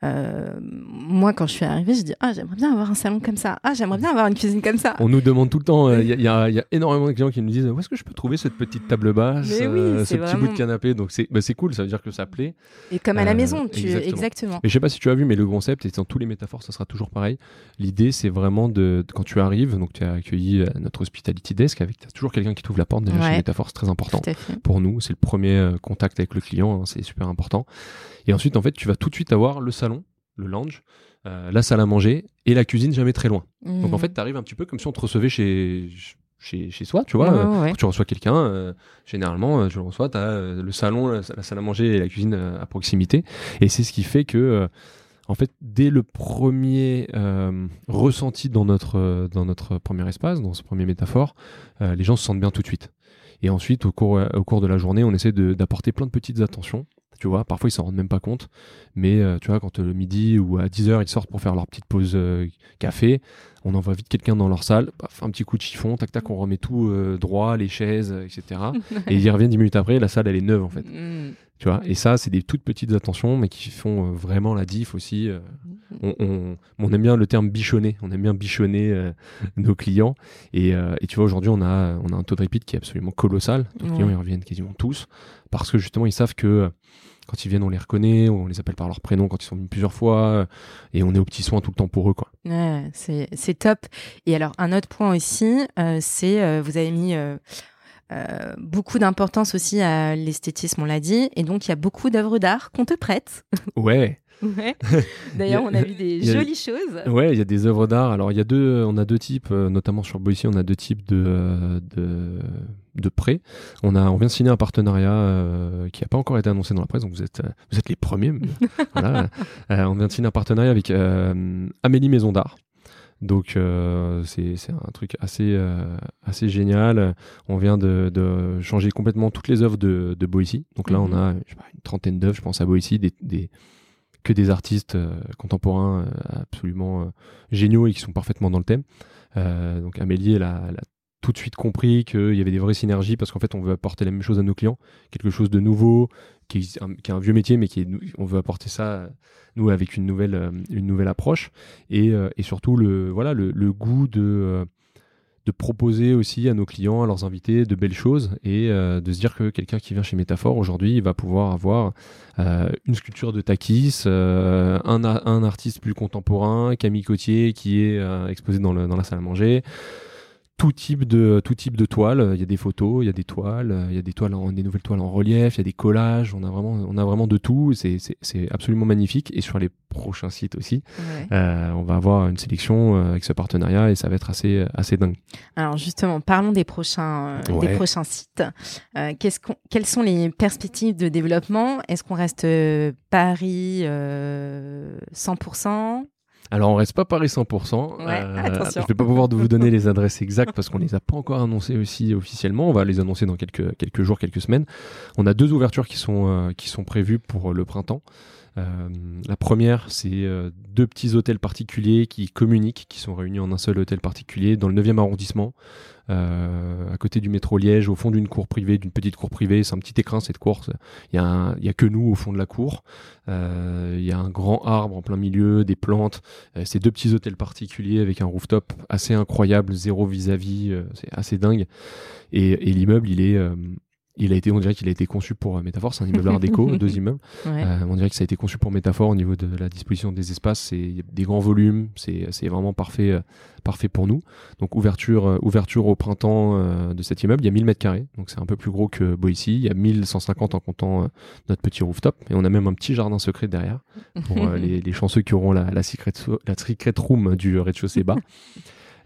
euh, moi, quand je suis arrivée, je dis Ah, j'aimerais bien avoir un salon comme ça. Ah, j'aimerais bien avoir une cuisine comme ça. On nous demande tout le temps. Euh, Il y, a énormément de clients qui nous disent Où est-ce que je peux trouver cette petite table basse, euh, ce petit bout de canapé? Donc, c'est bah, cool, ça veut dire que ça plaît. Et comme à la maison, tu... exactement. Mais je sais pas si tu as vu, mais le concept, et dans tous les métaphores, ça sera toujours pareil. L'idée, c'est vraiment de, quand tu arrives, donc tu as accueilli notre hospitality desk avec as toujours quelqu'un qui t'ouvre la porte. Déjà, chez Métaphore, c'est très important pour nous. C'est le premier contact avec le client, hein, c'est super important. Et ensuite, en fait, tu vas tout de suite avoir le salon, le lounge, euh, la salle à manger et la cuisine jamais très loin. Donc en fait, tu arrives un petit peu comme si on te recevait chez, chez, chez soi, tu vois. Quand tu reçois quelqu'un, euh, généralement, tu le reçois, tu as le salon, la, salle à manger et la cuisine euh, à proximité. Et c'est ce qui fait que, en fait, dès le premier ressenti dans notre, dans notre premier espace, dans ce premier métaphore, les gens se sentent bien tout de suite. Et ensuite, au cours, au cours de la journée, on essaie d'apporter plein de petites attentions tu vois, parfois ils s'en rendent même pas compte. Mais euh, tu vois, quand le midi ou à 10h ils sortent pour faire leur petite pause euh, café, on envoie vite quelqu'un dans leur salle, un petit coup de chiffon, tac tac, on remet tout euh, droit, les chaises, etc. et ils reviennent 10 minutes après, la salle elle est neuve en fait. Mm. Tu vois, et ça c'est des toutes petites attentions, mais qui font vraiment la diff aussi. On, aime bien le terme bichonner, on aime bien bichonner nos clients. Et, tu vois, aujourd'hui on a, on a un taux de repeat qui est absolument colossal. Nos clients ils reviennent quasiment tous parce que justement ils savent que quand ils viennent, on les reconnaît, on les appelle par leur prénom quand ils sont venus plusieurs fois, et on est au petit soin tout le temps pour eux. Quoi. Ouais, c'est top. Et alors, un autre point aussi, euh, c'est, euh, vous avez mis euh, beaucoup d'importance aussi à l'esthétisme, on l'a dit, et donc il y a beaucoup d'œuvres d'art qu'on te prête. Ouais. Ouais. D'ailleurs, on a vu des jolies choses. Ouais, il y a des œuvres d'art. Alors, il y a deux, on a deux types, euh, notamment sur Boissy, on a deux types de, euh, de, de prêts. On a, on vient de signer un partenariat euh, qui n'a pas encore été annoncé dans la presse, donc vous êtes, vous êtes les premiers. voilà. on vient de signer un partenariat avec Amélie Maison d'Art. Donc c'est un truc assez assez génial. On vient de, de, changer complètement toutes les œuvres de, de Boissy. Donc là, on mhm. a je sais pas, une trentaine d'œuvres, je pense à Boissy, des, des que des artistes euh, contemporains euh, absolument euh, géniaux et qui sont parfaitement dans le thème. donc Amélie, elle a, tout de suite compris qu'il y avait des vraies synergies parce qu'en fait on veut apporter la même chose à nos clients, quelque chose de nouveau, qui est un, vieux métier mais qui est, on veut apporter ça nous avec une nouvelle, une nouvelle approche et, surtout le, voilà, le goût de de proposer aussi à nos clients, à leurs invités, de belles choses et euh, de se dire que quelqu'un qui vient chez Métaphore aujourd'hui, va pouvoir avoir euh, une sculpture de Takis, euh, un, artiste plus contemporain, Camille Cotier, qui est exposé dans la salle à manger tout type de tout type de toiles. Il y a des photos, il y a des toiles, il y a des toiles, en, des nouvelles toiles en relief, il y a des collages. On a vraiment, on a vraiment de tout. C'est absolument magnifique. Et sur les prochains sites aussi, euh, on va avoir une sélection euh, avec ce partenariat et ça va être assez assez dingue. Alors justement, parlons des prochains euh, des prochains sites. qu'est-ce quelles sont les perspectives de développement? Est-ce qu'on reste Paris 100% alors, on reste pas Paris 100%. Euh, je vais pas pouvoir vous donner les adresses exactes parce qu'on les a pas encore annoncées aussi officiellement. On va les annoncer dans quelques, quelques jours, quelques semaines. On a deux ouvertures qui sont, euh, qui sont prévues pour le printemps. Euh, la première, c'est euh, deux petits hôtels particuliers qui communiquent, qui sont réunis en un seul hôtel particulier dans le 9e arrondissement, euh, à côté du métro Liège, au fond d'une cour privée, d'une petite cour privée. C'est un petit écrin cette cour. Il y, a y a que nous au fond de la cour. Il y a un grand arbre en plein milieu, des plantes. c'est deux petits hôtels particuliers avec un rooftop assez incroyable, zéro vis-à-vis. c'est assez dingue. Et, et l'immeuble, il est il a été, on dirait qu'il a été conçu pour euh, métaphore. C'est un immeuble art déco, deux immeubles. Euh, on dirait que ça a été conçu pour métaphore au niveau de la disposition des espaces. C'est des grands volumes. C'est, vraiment parfait, euh, parfait pour nous. Donc ouverture, ouverture au printemps de cet immeuble. Il y a 1000 mètres carrés, donc c'est un peu plus gros que Boissy. Il y a 1150 en comptant notre petit rooftop. Et on a même un petit jardin secret derrière pour les, les, chanceux qui auront la, la secret, la secret room du rez-de-chaussée bas.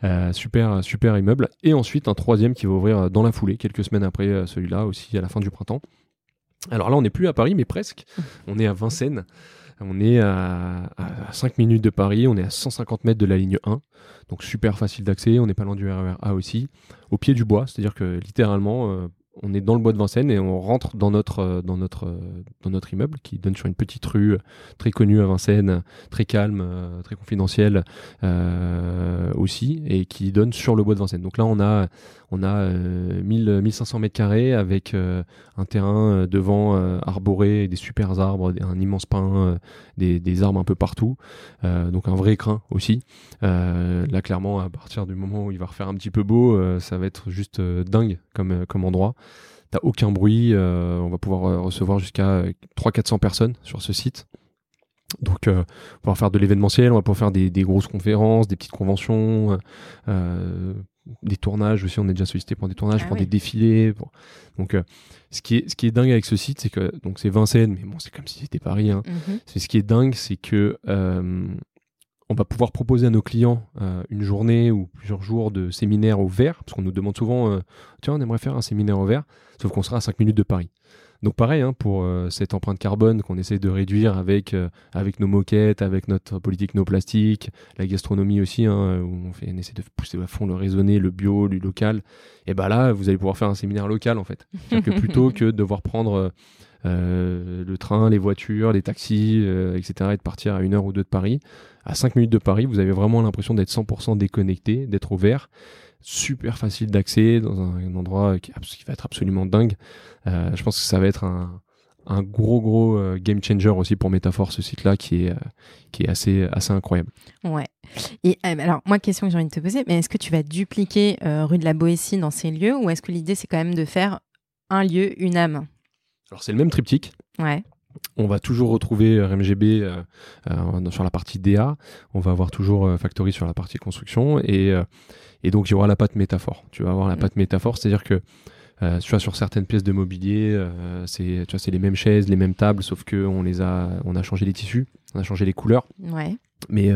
Euh, super, super immeuble. Et ensuite, un troisième qui va ouvrir dans la foulée, quelques semaines après euh, celui-là, aussi à la fin du printemps. Alors là, on n'est plus à Paris, mais presque. On est à Vincennes. On est à, 5 minutes de Paris, on est à 150 mètres de la ligne 1, donc super facile d'accès, on n'est pas loin du RER A aussi, au pied du bois, c'est-à-dire que littéralement, euh, on est dans le bois de Vincennes et on rentre dans notre, euh, dans notre, euh, dans notre immeuble qui donne sur une petite rue euh, très connue à Vincennes, très calme, très confidentielle aussi, et qui donne sur le bois de Vincennes. Donc là, on a, on a 1000, 1500 mètres carrés avec un terrain devant arboré, des super arbres, un immense pin, des, arbres un peu partout. donc un vrai écrin aussi. là, clairement, à partir du moment où il va refaire un petit peu beau, ça va être juste dingue comme, comme endroit. T'as aucun bruit. Euh, on va pouvoir euh, recevoir jusqu'à 300-400 personnes sur ce site. Donc, euh, on va pouvoir faire de l'événementiel, on va pouvoir faire des, grosses conférences, des petites conventions, des tournages aussi. On est déjà sollicité pour des tournages, ah pour des défilés. Donc, ce, qui est, ce qui est dingue avec ce site, c'est que donc c'est Vincennes, mais bon, c'est comme si c'était Paris. Hein. Mm Ce qui est dingue, c'est que on va pouvoir proposer à nos clients euh, une journée ou plusieurs jours de séminaire au vert, parce qu'on nous demande souvent, euh, tiens, on aimerait faire un séminaire au vert, sauf qu'on sera à 5 minutes de Paris. Donc pareil, hein, pour euh, cette empreinte carbone qu'on essaie de réduire avec, avec nos moquettes, avec notre politique no plastique, la gastronomie aussi, hein, où on, fait, on essaie de pousser à fond le raisonné, le bio, le local, et ben là, vous allez pouvoir faire un séminaire local en fait. que plutôt que de devoir prendre euh, le train, les voitures, les taxis, euh, etc., et de partir à une heure ou deux de Paris. À 5 minutes de Paris, vous avez vraiment l'impression d'être 100% déconnecté, d'être ouvert super facile d'accès dans un, endroit qui, va être absolument dingue. Euh, je pense que ça va être un, gros gros game changer aussi pour Métaphore ce site là qui est qui est assez assez incroyable. Ouais. Et alors moi question que j'ai envie de te poser, mais est-ce que tu vas dupliquer rue de la Boétie dans ces lieux ou est-ce que l'idée c'est quand même de faire un lieu une âme? Alors c'est le même triptyque. Ouais. On va toujours retrouver RMGB euh, euh, sur la partie DA, on va avoir toujours euh, Factory sur la partie construction, et, et donc il y aura la patte métaphore. Tu vas avoir la mm. patte métaphore, c'est-à-dire que tu vois, sur certaines pièces de mobilier, c'est les mêmes chaises, les mêmes tables, sauf que on les a, on a changé les tissus, on a changé les couleurs. Ouais. Mais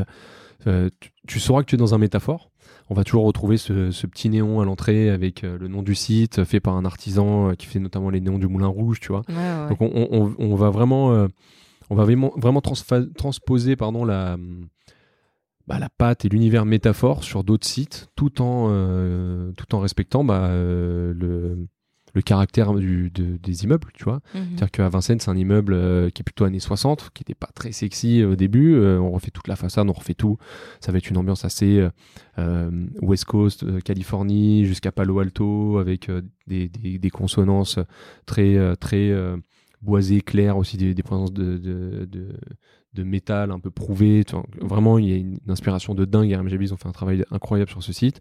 tu, tu, sauras que tu es dans un métaphore on va toujours retrouver ce, petit néon à l'entrée avec euh, le nom du site fait par un artisan euh, qui fait notamment les néons du Moulin Rouge, tu vois. Donc on, va vraiment, euh, on va vraiment, transposer pardon la bah, la patte et l'univers métaphore sur d'autres sites, tout en tout en respectant bah, le le caractère du, des immeubles, tu vois. Mhm. C'est-à-dire qu'à Vincennes, c'est un immeuble euh, qui est plutôt années 60, qui n'était pas très sexy euh, au début. Euh, on refait toute la façade, on refait tout. Ça va être une ambiance assez West Coast, Californie, jusqu'à Palo Alto, avec des, des, des, consonances très, très boisé, clair, aussi des, des présences de, de, de, métal un peu prouvé. Vraiment, il y a une, inspiration de dingue. RMGB, ils ont fait un travail incroyable sur ce site.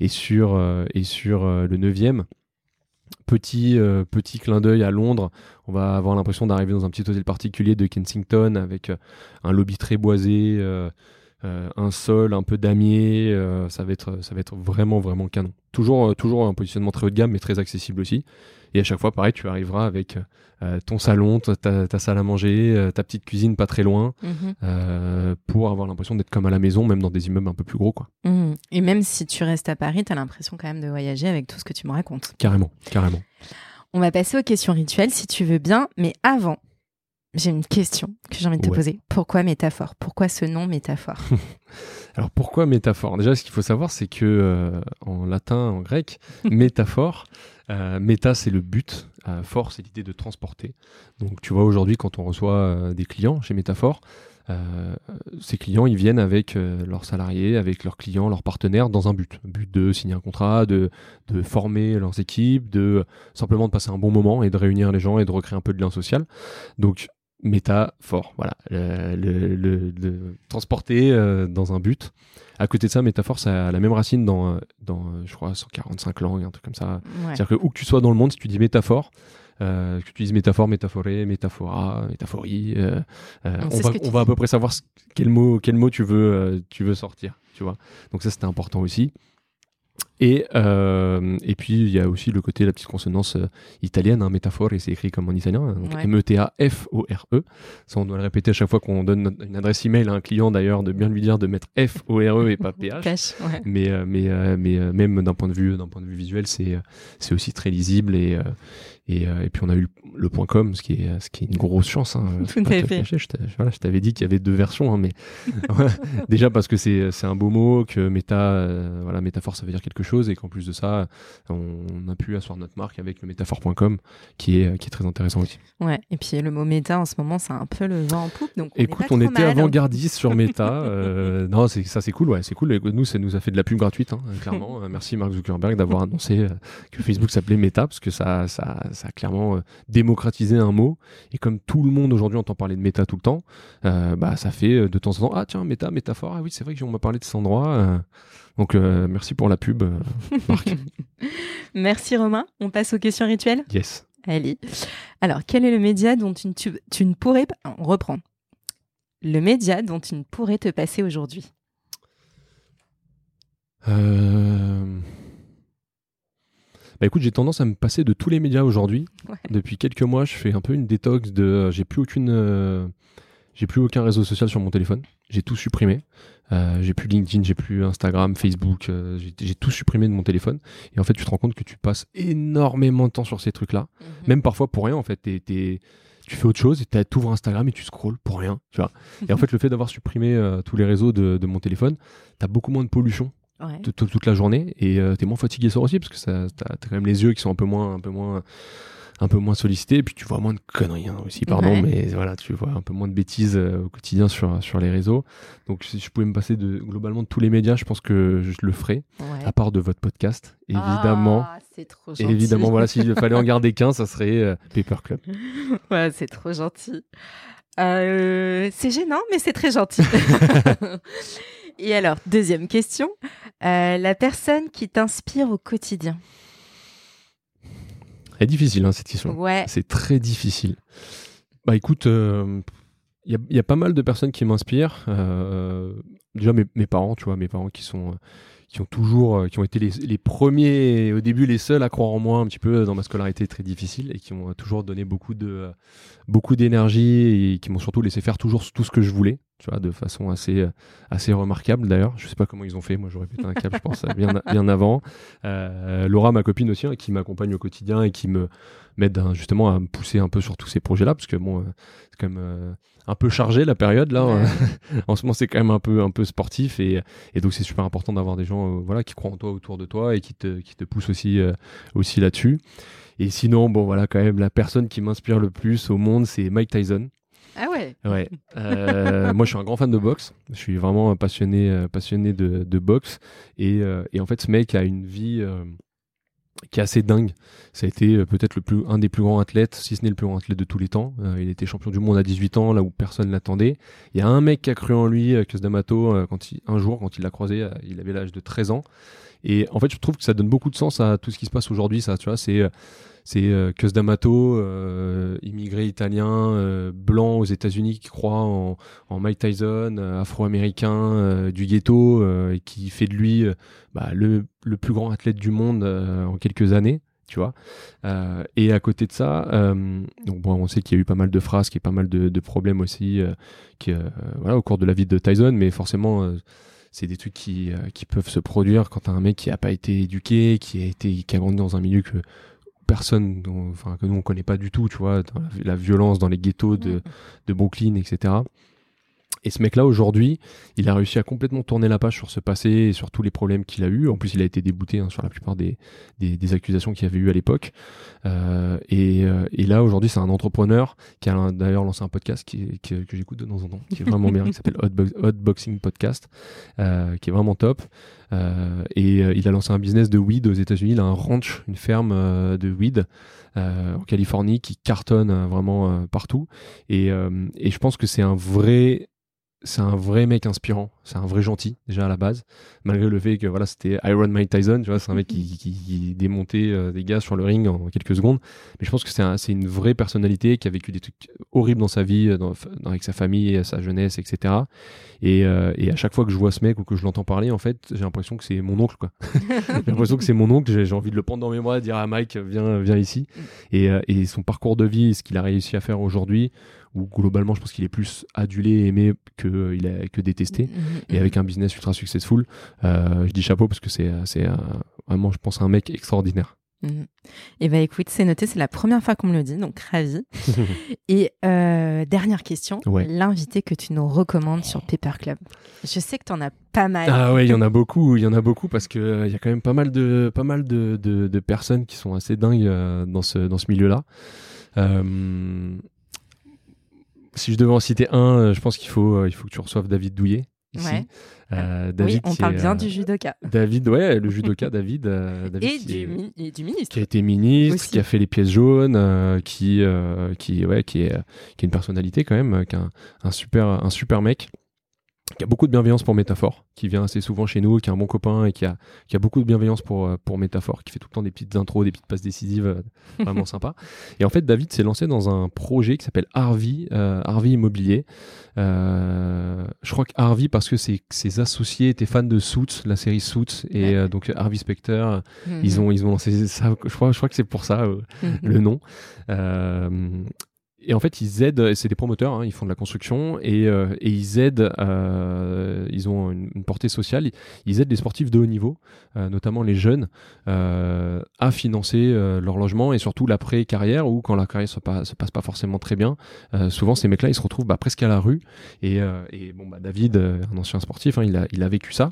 Et sur, et sur le 9e, petit, petit clin d'œil à Londres. On va avoir l'impression d'arriver dans un petit hôtel particulier de Kensington avec un lobby très boisé, euh, un sol, un peu damier, euh, ça va être vraiment vraiment canon. Toujours euh, toujours un positionnement très haut de gamme mais très accessible aussi. Et à chaque fois pareil, tu arriveras avec ton salon, ta, salle à manger, ta petite cuisine pas très loin, mhm. pour avoir l'impression d'être comme à la maison, même dans des immeubles un peu plus gros quoi. Mhm. Et même si tu restes à Paris, tu as l'impression quand même de voyager avec tout ce que tu me racontes. Carrément, carrément. On va passer aux questions rituelles si tu veux bien, mais avant, j'ai une question que j'ai envie de te poser. Pourquoi métaphore? Pourquoi ce nom métaphore? Alors pourquoi métaphore? Déjà, ce qu'il faut savoir, c'est que euh, en latin, en grec, métaphore, euh, méta c'est le but, euh, for c'est l'idée de transporter. Donc tu vois aujourd'hui quand on reçoit euh, des clients chez Métaphore, ces clients ils viennent avec leurs salariés, avec leurs clients, leurs partenaires dans un but, but de signer un contrat, de, de former leurs équipes, de simplement de passer un bon moment et de réunir les gens et de recréer un peu de lien social. Donc métaphore, voilà, le, transporter euh, dans un but. À côté de ça, métaphore, ça a la même racine dans, dans je crois, 145 langues, un truc comme ça. C'est-à-dire que où que tu sois dans le monde, si tu dis métaphore, euh, que tu dises métaphore, métaphoré, métaphora, métaphorie, euh, on, va, on va à peu près savoir quel mot, quel mot tu veux, tu veux sortir, tu vois. Donc ça, c'était important aussi. Et, euh, et puis il y a aussi le côté, la petite consonance euh, italienne, hein, métaphore, et c'est écrit comme en italien, hein, donc M-E-T-A-F-O-R-E. E. Ça, on doit le répéter à chaque fois qu'on donne une adresse email à un client d'ailleurs, de bien lui dire de mettre F-O-R-E et pas P-H. Mais, euh, mais, euh, mais même d'un point de vue, point de vue visuel, c'est, c'est aussi très lisible et, et, euh, et, puis on a eu le, point .com, ce qui est, ce qui est une grosse chance. Hein, Tout à fait. Je t'avais dit qu'il y avait deux versions, hein, mais déjà parce que c'est un beau mot, que méta, euh, voilà, métaphore ça veut dire quelque chose, et qu'en plus de ça, on, a pu asseoir notre marque avec le métaphore.com, qui est, qui est très intéressant aussi. Ouais, et puis le mot méta en ce moment, c'est un peu le vent en poupe. Donc on Écoute, on était avant-gardiste sur méta. euh, non, ça c'est cool, ouais, c'est cool. Nous, ça nous a fait de la pub gratuite, hein, clairement. Merci Mark Zuckerberg d'avoir annoncé euh, que Facebook s'appelait Meta, parce que ça, ça ça a clairement euh, démocratisé un mot. Et comme tout le monde aujourd'hui entend parler de méta tout le temps, euh, bah, ça fait euh, de temps en temps, ah tiens, méta, métaphore, ah oui, c'est vrai qu'on m'a parlé de cet endroit. donc merci pour la pub, Marc. merci Romain. On passe aux questions rituelles? Yes. Allez. Alors, quel est le média dont tu, tu ne pourrais pas... On reprend. Le média dont tu ne pourrais te passer aujourd'hui? Euh... Bah écoute, j'ai tendance à me passer de tous les médias aujourd'hui. Depuis quelques mois, je fais un peu une détox de. Euh, j'ai plus aucune. Euh, j'ai plus aucun réseau social sur mon téléphone. J'ai tout supprimé. Euh, j'ai plus LinkedIn, j'ai plus Instagram, Facebook. j'ai tout supprimé de mon téléphone. Et en fait, tu te rends compte que tu passes énormément de temps sur ces trucs-là. Mhm. Même parfois pour rien, en fait. tu fais autre chose et tu ouvres Instagram et tu scrolls pour rien. Tu vois. et en fait, le fait d'avoir supprimé tous les réseaux de, de mon téléphone, tu as beaucoup moins de pollution toute, la journée et euh, t'es moins fatigué ça aussi parce que ça t'as quand même les yeux qui sont un peu moins un peu moins un peu moins sollicités et puis tu vois moins de conneries hein, aussi pardon mais voilà tu vois un peu moins de bêtises euh, au quotidien sur sur les réseaux. Donc si je pouvais me passer de globalement de tous les médias je pense que je le ferais à part de votre podcast évidemment. ah, c'est trop gentil. évidemment voilà s'il fallait en garder qu'un ça serait euh, Paper Club. Ouais c'est trop gentil. C'est gênant mais c'est très gentil Et alors, deuxième question, euh, la personne qui t'inspire au quotidien C'est difficile hein, cette question. Ouais. C'est très difficile. Bah écoute, il euh, y, a pas mal de personnes qui m'inspirent. Euh, déjà mes, mes, parents, tu vois, mes parents qui sont qui ont toujours, qui ont été les, premiers, au début les seuls à croire en moi un petit peu dans ma scolarité très difficile et qui m'ont toujours donné beaucoup de, beaucoup d'énergie et qui m'ont surtout laissé faire toujours tout ce que je voulais, tu vois, de façon assez, euh, assez remarquable d'ailleurs. Je sais pas comment ils ont fait, moi j'aurais pété un câble, je pense, bien, bien avant. Laura, ma copine aussi, hein, qui m'accompagne au quotidien et qui me m'aide justement à me pousser un peu sur tous ces projets-là, parce que bon, c'est quand même un peu chargé la période là. Hein. en ce moment, c'est quand même un peu un peu sportif et, et donc c'est super important d'avoir des gens euh, voilà qui croient en toi autour de toi et qui te qui te poussent aussi euh, aussi là-dessus. Et sinon, bon voilà, quand même la personne qui m'inspire le plus au monde, c'est Mike Tyson. Ah ouais. Ouais. Euh, moi, je suis un grand fan de boxe. Je suis vraiment passionné passionné de, de boxe et, et en fait, ce mec a une vie qui est assez dingue. Ça a été peut-être le plus, un des plus grands athlètes, si ce n'est le plus grand athlète de tous les temps. il était champion du monde à 18 ans, là où personne l'attendait. Il y a un mec qui a cru en lui, Kus D'Amato, quand il, un jour, quand il l'a croisé, il avait l'âge de 13 ans. Et en fait, je trouve que ça donne beaucoup de sens à tout ce qui se passe aujourd'hui. Ça, tu vois, c'est c'est euh, D'Amato, euh, immigré italien, euh, blanc aux États-Unis qui croit en, Mike Tyson, afro-américain du ghetto et qui fait de lui bah, le, plus grand athlète du monde en quelques années tu vois. et à côté de ça, bon, on sait qu'il y a eu pas mal de phrases, qu'il y a pas mal de, problèmes aussi, au cours de la vie de Tyson, mais forcément, c'est des trucs qui, qui peuvent se produire quand t'as un mec qui a pas été éduqué, qui a été, qui a grandi dans un milieu que personne enfin, que nous on connaît pas du tout, tu vois, la, violence dans les ghettos de, de Brooklyn, etc. Et ce mec-là, aujourd'hui, il a réussi à complètement tourner la page sur ce passé et sur tous les problèmes qu'il a eu. En plus, il a été débouté hein, sur la plupart des, des, accusations qu'il avait eu à l'époque. Euh, et, euh, et, là, aujourd'hui, c'est un entrepreneur qui a d'ailleurs lancé un podcast qui, que j'écoute de temps en temps, qui est vraiment bien, qui s'appelle Hot, Boxing Podcast, euh, qui est vraiment top. Euh, et il a lancé un business de weed aux États-Unis. Il a un ranch, une ferme de weed. en Californie qui cartonne vraiment partout et, et je pense que c'est un vrai c'est un vrai mec inspirant, c'est un vrai gentil déjà à la base, malgré le fait que voilà c'était Iron Mike Tyson, tu vois, c'est un mec qui, qui, démontait euh, des gars sur le ring en quelques secondes. Mais je pense que c'est une vraie personnalité qui a vécu des trucs horribles dans sa vie, dans, avec sa famille, sa jeunesse, etc. Et, euh, et, à chaque fois que je vois ce mec ou que je l'entends parler, en fait, j'ai l'impression que c'est mon oncle, quoi. j'ai l'impression que c'est mon oncle. J'ai envie de le prendre dans mes bras, dire à Mike, viens, viens ici. Et, euh, et son parcours de vie, ce qu'il a réussi à faire aujourd'hui où globalement je pense qu'il est plus adulé et aimé que, il a, que détesté. Mm, mm, et mm. avec un business ultra successful, euh, je dis chapeau parce que c'est vraiment, je pense, un mec extraordinaire. Et eh ben écoute, c'est noté, c'est la première fois qu'on me le dit, donc ravi. et euh, dernière question, l'invité que tu nous recommandes sur Paper Club. Je sais que tu en as pas mal. Ah ouais, il y en a beaucoup, il y en a beaucoup parce que euh, il y a quand même pas mal de pas mal de, de, personnes qui sont assez dingues dans ce dans ce milieu-là. Si je devais en citer un, euh, je pense qu'il faut, euh, il faut que tu reçoives David Douillet. Ici. Euh, David oui, on parle bien du judoka. David, ouais, le judoka, David. David et, du, ministre. Qui a été ministre, qui a fait les pièces jaunes, qui, qui, ouais, qui, est, qui est une personnalité quand même, qui est un, super, un super mec qui a beaucoup de bienveillance pour Métaphore, qui vient assez souvent chez nous, qui est un bon copain et qui a, qui a beaucoup de bienveillance pour, euh, pour Métaphore, qui fait tout le temps des petites intros, des petites passes décisives, euh, vraiment sympa. Et en fait, David s'est lancé dans un projet qui s'appelle Harvey, euh, Harvey Immobilier. Euh, je crois que Harvey, parce que ses, ses, associés étaient fans de Suits, la série Suits, et donc Harvey Specter, mhm. ils, ont, ils ont lancé ça, je crois, je crois que c'est pour ça mhm. le nom. Et en fait, ils aident, c'est des promoteurs, hein, ils font de la construction et, euh, ils aident, euh, ils ont une, portée sociale, ils aident les sportifs de haut niveau, euh, notamment les jeunes, à financer leur logement et surtout l'après-carrière où quand la carrière se, se passe pas forcément très bien, souvent ces mecs-là ils se retrouvent bah, presque à la rue. Et, bon, bah, David, un ancien sportif, hein, il, a, vécu ça.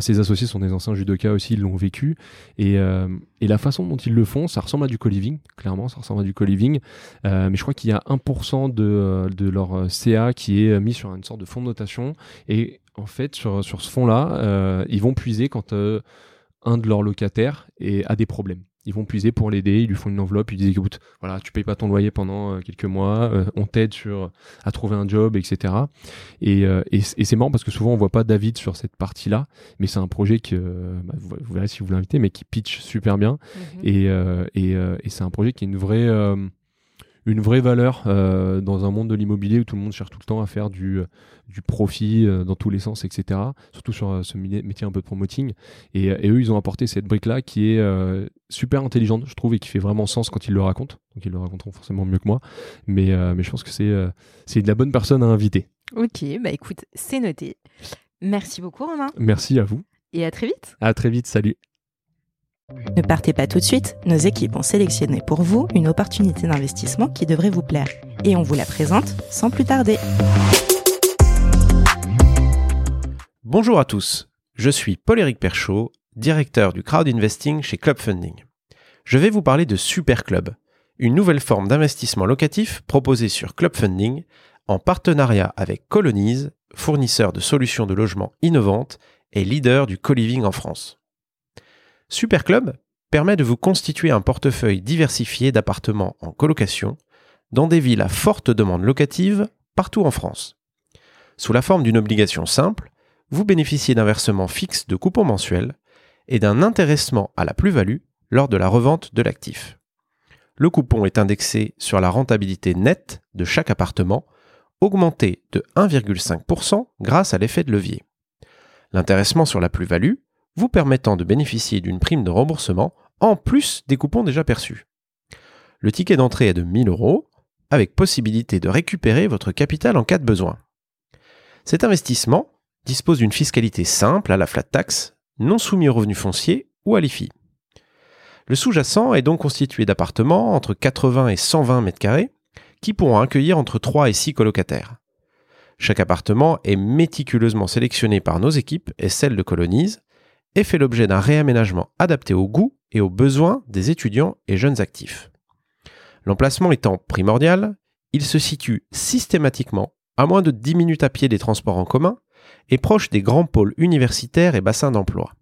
ses associés sont des anciens judokas aussi, ils l'ont vécu. Et la façon dont ils le font, ça ressemble à du co-living, clairement, ça ressemble à du co-living. mais je crois qu'il y a 1% de, de leur euh, CA qui est euh, mis sur une sorte de fonds de notation. Et en fait, sur, sur ce fonds-là, euh, ils vont puiser quand un de leurs locataires est, a des problèmes. Ils vont puiser pour l'aider, ils lui font une enveloppe, ils disent écoute, voilà, tu payes pas ton loyer pendant quelques mois, on t'aide sur à trouver un job, etc. Et, et, c'est marrant parce que souvent on voit pas David sur cette partie-là, mais c'est un projet que bah, vous, verrez si vous l'invitez, mais qui pitch super bien. Mhm. Et, et c'est un projet qui est une vraie une vraie valeur euh, dans un monde de l'immobilier où tout le monde cherche tout le temps à faire du, euh, du profit euh, dans tous les sens, etc. Surtout sur ce métier un peu de promoting. Et, eux, ils ont apporté cette brique-là qui est super intelligente, je trouve, et qui fait vraiment sens quand ils le racontent. Donc ils le raconteront forcément mieux que moi. Mais, mais je pense que c'est c'est de la bonne personne à inviter. Ok, bah écoute, c'est noté. Merci beaucoup Romain. Merci à vous. Et à très vite. À très vite, salut. Ne partez pas tout de suite, nos équipes ont sélectionné pour vous une opportunité d'investissement qui devrait vous plaire. Et on vous la présente sans plus tarder. Bonjour à tous, je suis Paul-Éric Perchaud, directeur du crowd investing chez Club Funding. Je vais vous parler de Super Club, une nouvelle forme d'investissement locatif proposée sur Club Funding en partenariat avec Colonize, fournisseur de solutions de logement innovantes et leader du co-living en France. Super Club permet de vous constituer un portefeuille diversifié d'appartements en colocation dans des villes à forte demande locative partout en France. Sous la forme d'une obligation simple, vous bénéficiez d'un versement fixe de coupons mensuels et d'un intéressement à la plus-value lors de la revente de l'actif. Le coupon est indexé sur la rentabilité nette de chaque appartement, augmenté de 1,5% grâce à l'effet de levier. L'intéressement sur la plus-value vous permettant de bénéficier d'une prime de remboursement en plus des coupons déjà perçus. Le ticket d'entrée est de 1000 euros, avec possibilité de récupérer votre capital en cas de besoin. Cet investissement dispose d'une fiscalité simple à la flat tax, non soumis aux revenus fonciers ou à l'IFI. Le sous-jacent est donc constitué d'appartements entre 80 et 120 mètres carrés qui pourront accueillir entre 3 et 6 colocataires. Chaque appartement est méticuleusement sélectionné par nos équipes et celles de Colonise et fait l'objet d'un réaménagement adapté aux goûts et aux besoins des étudiants et jeunes actifs. L'emplacement étant primordial, il se situe systématiquement à moins de 10 minutes à pied des transports en commun et proche des grands pôles universitaires et bassins d'emploi.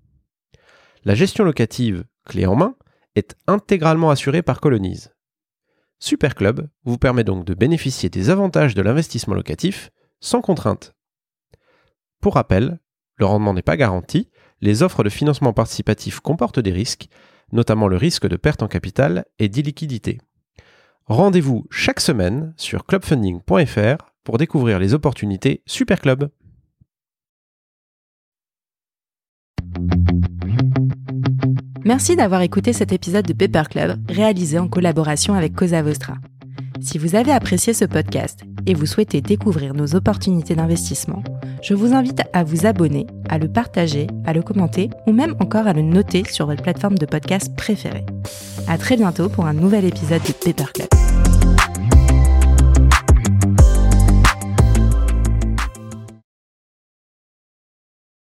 La gestion locative, clé en main, est intégralement assurée par Colonise. Superclub vous permet donc de bénéficier des avantages de l'investissement locatif sans contrainte. Pour rappel, le rendement n'est pas garanti, les offres de financement participatif comportent des risques, notamment le risque de perte en capital et d'illiquidité. Rendez-vous chaque semaine sur clubfunding.fr pour découvrir les opportunités Superclub. Merci d'avoir écouté cet épisode de Paper Club réalisé en collaboration avec Cosa Vostra. Si vous avez apprécié ce podcast et vous souhaitez découvrir nos opportunités d'investissement, je vous invite à vous abonner, à le partager, à le commenter ou même encore à le noter sur votre plateforme de podcast préférée. À très bientôt pour un nouvel épisode de Paper Club.